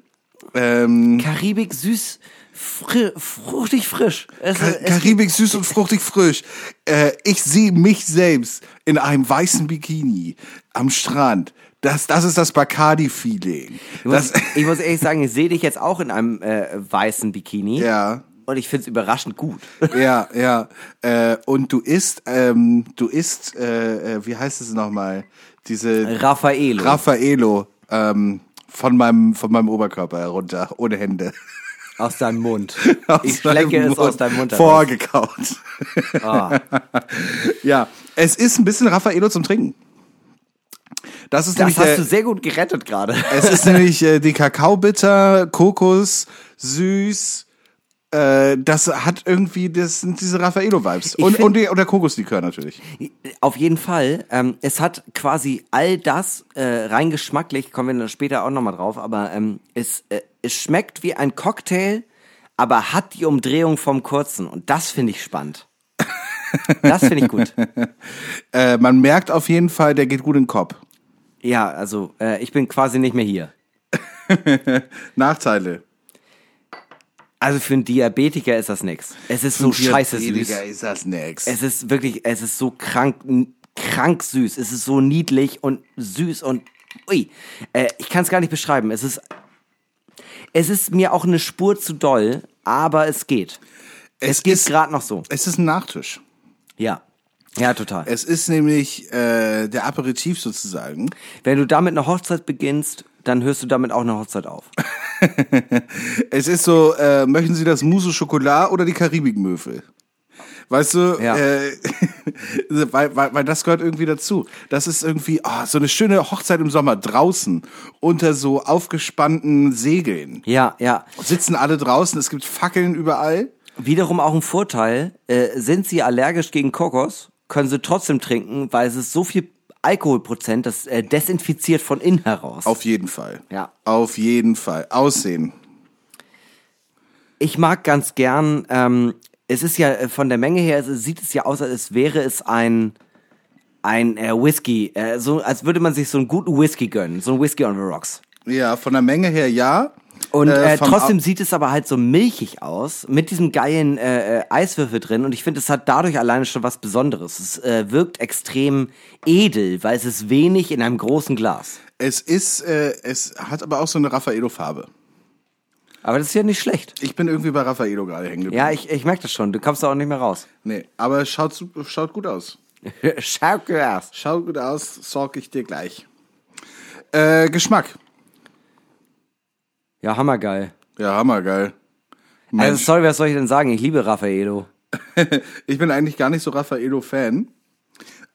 ähm, Karibik süß fri fruchtig frisch. Es, Ka es, Karibik süß und fruchtig frisch. Äh, ich sehe mich selbst in einem weißen Bikini am Strand. Das, das ist das Bacardi-Feeling. ich, ich muss ehrlich sagen, ich sehe dich jetzt auch in einem äh, weißen Bikini. ja. Und ich finde es überraschend gut. Ja, ja. Äh, und du isst, ähm, du isst, äh, äh, wie heißt es nochmal? Diese Raffaello. Raffaello ähm, von meinem von meinem Oberkörper herunter, ohne Hände. Aus deinem Mund. Aus ich schlecke es aus deinem Mund. heraus. Vorgekaut. Ah. Ja, es ist ein bisschen Raffaello zum Trinken. Das ist Das nämlich hast der, du sehr gut gerettet gerade. es ist nämlich äh, die Kakaobitter, Kokos, süß. Äh, das hat irgendwie, das sind diese Raffaello-Vibes. Und, find- und, die, und der Kokoslikör natürlich. Auf jeden Fall. Ähm, es hat quasi all das äh, rein geschmacklich, kommen wir dann später auch nochmal drauf, aber ähm, es, äh, es schmeckt wie ein Cocktail, aber hat die Umdrehung vom kurzen. Und das finde ich spannend. Das finde ich gut. Äh, man merkt auf jeden Fall, der geht gut in den Kopf. Ja, also äh, ich bin quasi nicht mehr hier. Nachteile. Also für einen Diabetiker ist das nix. Es ist so scheiße süß. Diabetiker ist das nix. Es ist wirklich, es ist so krank, krank süß. Es ist so niedlich und süß und ui. Äh, ich kann es gar nicht beschreiben. Es ist, es ist mir auch eine Spur zu doll, aber es geht. Es, Es geht gerade noch so. Es ist ein Nachtisch. Ja. Ja, total. Es ist nämlich äh, der Aperitif sozusagen. Wenn du damit eine Hochzeit beginnst, dann hörst du damit auch eine Hochzeit auf. Es ist so, äh, möchten Sie das Mousse au Chocolat oder die Karibikmöwe? Weißt du, Ja. äh, weil, weil, weil das gehört irgendwie dazu. Das ist irgendwie oh, so eine schöne Hochzeit im Sommer draußen unter so aufgespannten Segeln. Ja, ja. Sitzen alle draußen, es gibt Fackeln überall. Wiederum auch ein Vorteil, äh, sind sie allergisch gegen Kokos, können sie trotzdem trinken, weil es ist so viel Alkoholprozent, das äh, desinfiziert von innen heraus. Auf jeden Fall. Ja. Auf jeden Fall. Aussehen. Ich mag ganz gern, ähm, es ist ja äh, von der Menge her, es sieht es ja aus, als wäre es ein ein äh, Whisky, äh, so als würde man sich so einen guten Whisky gönnen, so ein Whisky on the Rocks. Ja, von der Menge her ja. Und äh, vom trotzdem sieht es aber halt so milchig aus, mit diesem geilen äh, äh, Eiswürfel drin. Und ich finde, es hat dadurch alleine schon was Besonderes. Es äh, wirkt extrem edel, weil es ist wenig in einem großen Glas. Es ist, äh, es hat aber auch so eine Raffaello-Farbe. Aber das ist ja nicht schlecht. Ich bin irgendwie bei Raffaello gerade hängen geblieben. Ja, ich, ich merke das schon. Du kommst da auch nicht mehr raus. Nee, aber schaut, su- schaut gut aus. Schau Glas. Schaut gut aus, sorg ich dir gleich. Äh, Geschmack. Ja, hammergeil. Ja, hammergeil. Also, Mensch, sorry, was soll ich denn sagen? Ich liebe Raffaello. ich bin eigentlich gar nicht so Raffaello-Fan,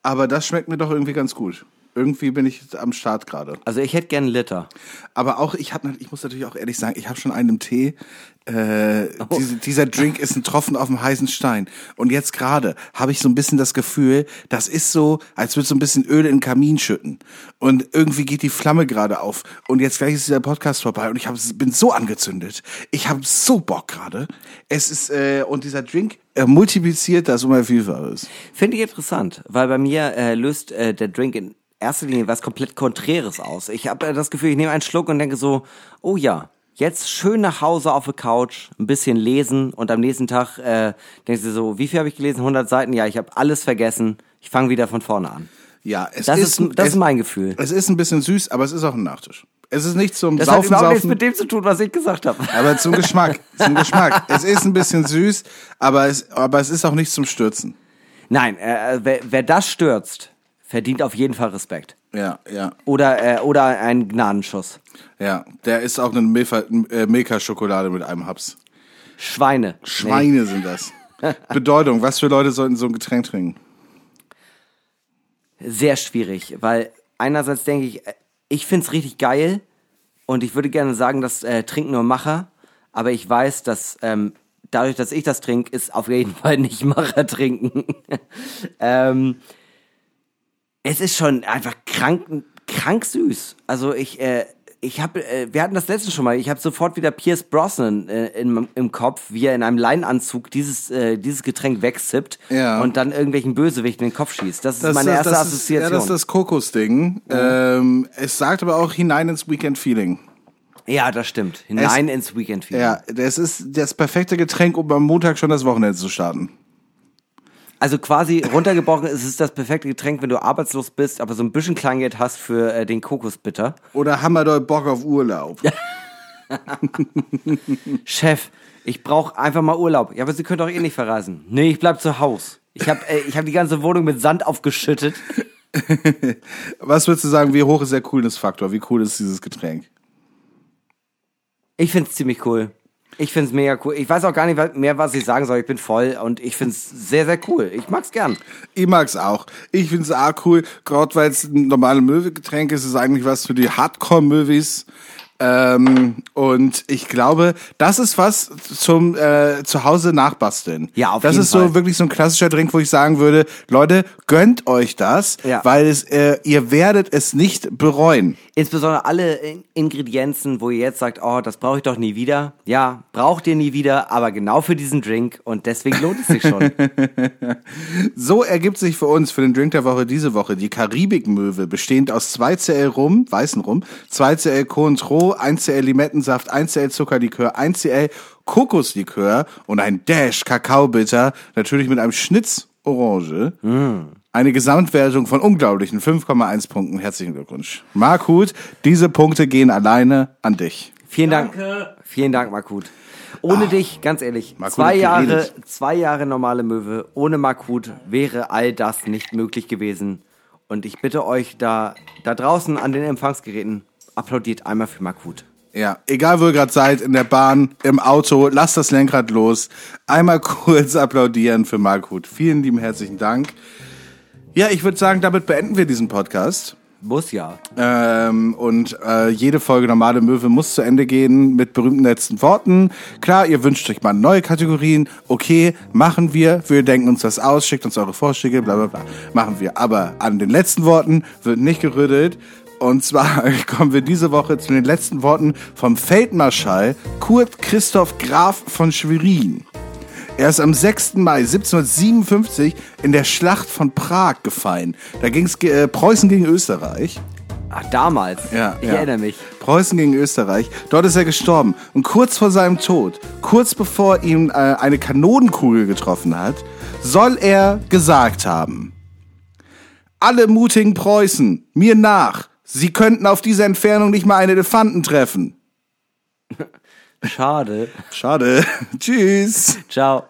aber das schmeckt mir doch irgendwie ganz gut. Irgendwie bin ich am Start gerade. Also ich hätte gern Liter. Aber auch, ich habe, ich muss natürlich auch ehrlich sagen, ich habe schon einen im Tee. Äh, Oh. diese, dieser Drink ist ein Tropfen auf dem heißen Stein. Und jetzt gerade habe ich so ein bisschen das Gefühl, das ist so, als würde so ein bisschen Öl in den Kamin schütten. Und irgendwie geht die Flamme gerade auf. Und jetzt gleich ist dieser Podcast vorbei und ich hab, bin so angezündet. Ich habe so Bock gerade. Es ist, äh, und dieser Drink äh, multipliziert das um ein Vielfaches. Finde ich interessant, weil bei mir äh, löst äh, der Drink in erster Linie was komplett Konträres aus. Ich habe äh, das Gefühl, ich nehme einen Schluck und denke so, oh ja, jetzt schön nach Hause auf der Couch, ein bisschen lesen und am nächsten Tag äh, denkst du so, wie viel habe ich gelesen? 100 Seiten? Ja, ich habe alles vergessen. Ich fange wieder von vorne an. Ja, es Das ist, ist, das es, ist mein Gefühl. Es ist ein bisschen süß, aber es ist auch ein Nachtisch. Es ist nicht zum Das hat Saufen, überhaupt nichts mit dem zu tun, was ich gesagt habe. Aber zum Geschmack, zum Geschmack. Es ist ein bisschen süß, aber es, aber es ist auch nicht zum Stürzen. Nein, äh, wer, wer das stürzt, verdient auf jeden Fall Respekt. Ja, ja, Oder, äh, oder einen Gnadenschuss. ja. Der ist auch eine äh, Milka-Schokolade mit einem Haps. Schweine. Schweine sind das. Bedeutung, was für Leute sollten so ein Getränk trinken? sehr schwierig, weil einerseits denke ich, äh, ich find's richtig geil und ich würde gerne sagen, dass äh, Trinken nur Macher, aber ich weiß, dass ähm, dadurch, dass ich das trinke, ist auf jeden Fall nicht Macher trinken. ähm, es ist schon einfach krank, krank süß. Also ich, äh, ich habe, äh, wir hatten das letzte schon mal. Ich habe sofort wieder Pierce Brosnan äh, im, im Kopf, wie er in einem Leinenanzug dieses äh, dieses Getränk wegsippt Ja. und dann irgendwelchen Bösewichten in den Kopf schießt. Das ist meine erste das Assoziation. Ist, ja, das ist das Kokosding. Ähm, es sagt aber auch hinein ins Weekend-Feeling. Ja, das stimmt. Hinein ins Weekend-Feeling. Ja, das ist das perfekte Getränk, um am Montag schon das Wochenende zu starten. Also quasi runtergebrochen ist es das perfekte Getränk, wenn du arbeitslos bist, aber so ein bisschen Kleingeld hast für äh, den Kokosbitter. Oder haben wir dort Bock auf Urlaub? Chef, ich brauche einfach mal Urlaub. Ja, aber Sie können doch eh nicht verreisen. Nee, ich bleib zu Haus. Ich habe äh, ich hab die ganze Wohnung mit Sand aufgeschüttet. Was würdest du sagen, wie hoch ist der Coolness-Faktor? Wie cool ist dieses Getränk? Ich find's ziemlich cool. Ich find's mega cool. Ich weiß auch gar nicht mehr, was ich sagen soll. Ich bin voll und ich find's sehr, sehr cool. Ich mag's gern. Ich mag's auch. Ich find's auch cool, gerade weil es ein normales Möwegetränk ist, ist es eigentlich was für die Hardcore-Möwis. Ähm, und ich glaube, das ist was zum äh, zu Hause nachbasteln. Ja, auf das jeden ist so Fall. wirklich so ein klassischer Drink, wo ich sagen würde, Leute, gönnt euch das, Ja. weil es äh, ihr werdet es nicht bereuen. Insbesondere alle In- Ingredienzen, wo ihr jetzt sagt, oh, das brauche ich doch nie wieder. Ja, braucht ihr nie wieder, aber genau für diesen Drink und deswegen lohnt es sich schon. So ergibt sich für uns für den Drink der Woche diese Woche die Karibikmöwe, bestehend aus 2CL Rum, weißen Rum, 2CL Cointreau, 1CL Limettensaft, 1CL Zuckerlikör, 1CL Kokoslikör und ein Dash Kakaobitter, natürlich mit einem Schnitz Orange. Eine Gesamtwertung von unglaublichen 5,1 Punkten. Herzlichen Glückwunsch. Mark Huth, diese Punkte gehen alleine an dich. Vielen Dank. Vielen Dank, Markut. Ohne dich, ganz ehrlich, Markut zwei Jahre, zwei Jahre normale Möwe, ohne Markut wäre all das nicht möglich gewesen. Und ich bitte euch da, da draußen an den Empfangsgeräten, applaudiert einmal für Markut. Ja, egal wo ihr gerade seid, in der Bahn, im Auto, lasst das Lenkrad los. Einmal kurz applaudieren für Mark Huth. Vielen lieben herzlichen Dank. Ja, ich würde sagen, damit beenden wir diesen Podcast. Muss ja. Ähm, und äh, jede Folge Normale Möwe muss zu Ende gehen mit berühmten letzten Worten. Klar, ihr wünscht euch mal neue Kategorien. Okay, machen wir. Wir denken uns das aus. Schickt uns eure Vorschläge, bla bla bla. Machen wir. Aber an den letzten Worten wird nicht gerüttelt. Und zwar kommen wir diese Woche zu den letzten Worten vom Feldmarschall Kurt Christoph Graf von Schwerin. Er ist am 6. Mai 1757 in der Schlacht von Prag gefallen. Da ging es äh, Preußen gegen Österreich. Ach, damals. Ja, ich ja. erinnere mich. Preußen gegen Österreich. Dort ist er gestorben. Und kurz vor seinem Tod, kurz bevor ihm äh, eine Kanonenkugel getroffen hat, soll er gesagt haben: Alle mutigen Preußen, mir nach. Sie könnten auf diese Entfernung nicht mal einen Elefanten treffen. Schade. Schade. Tschüss. Ciao.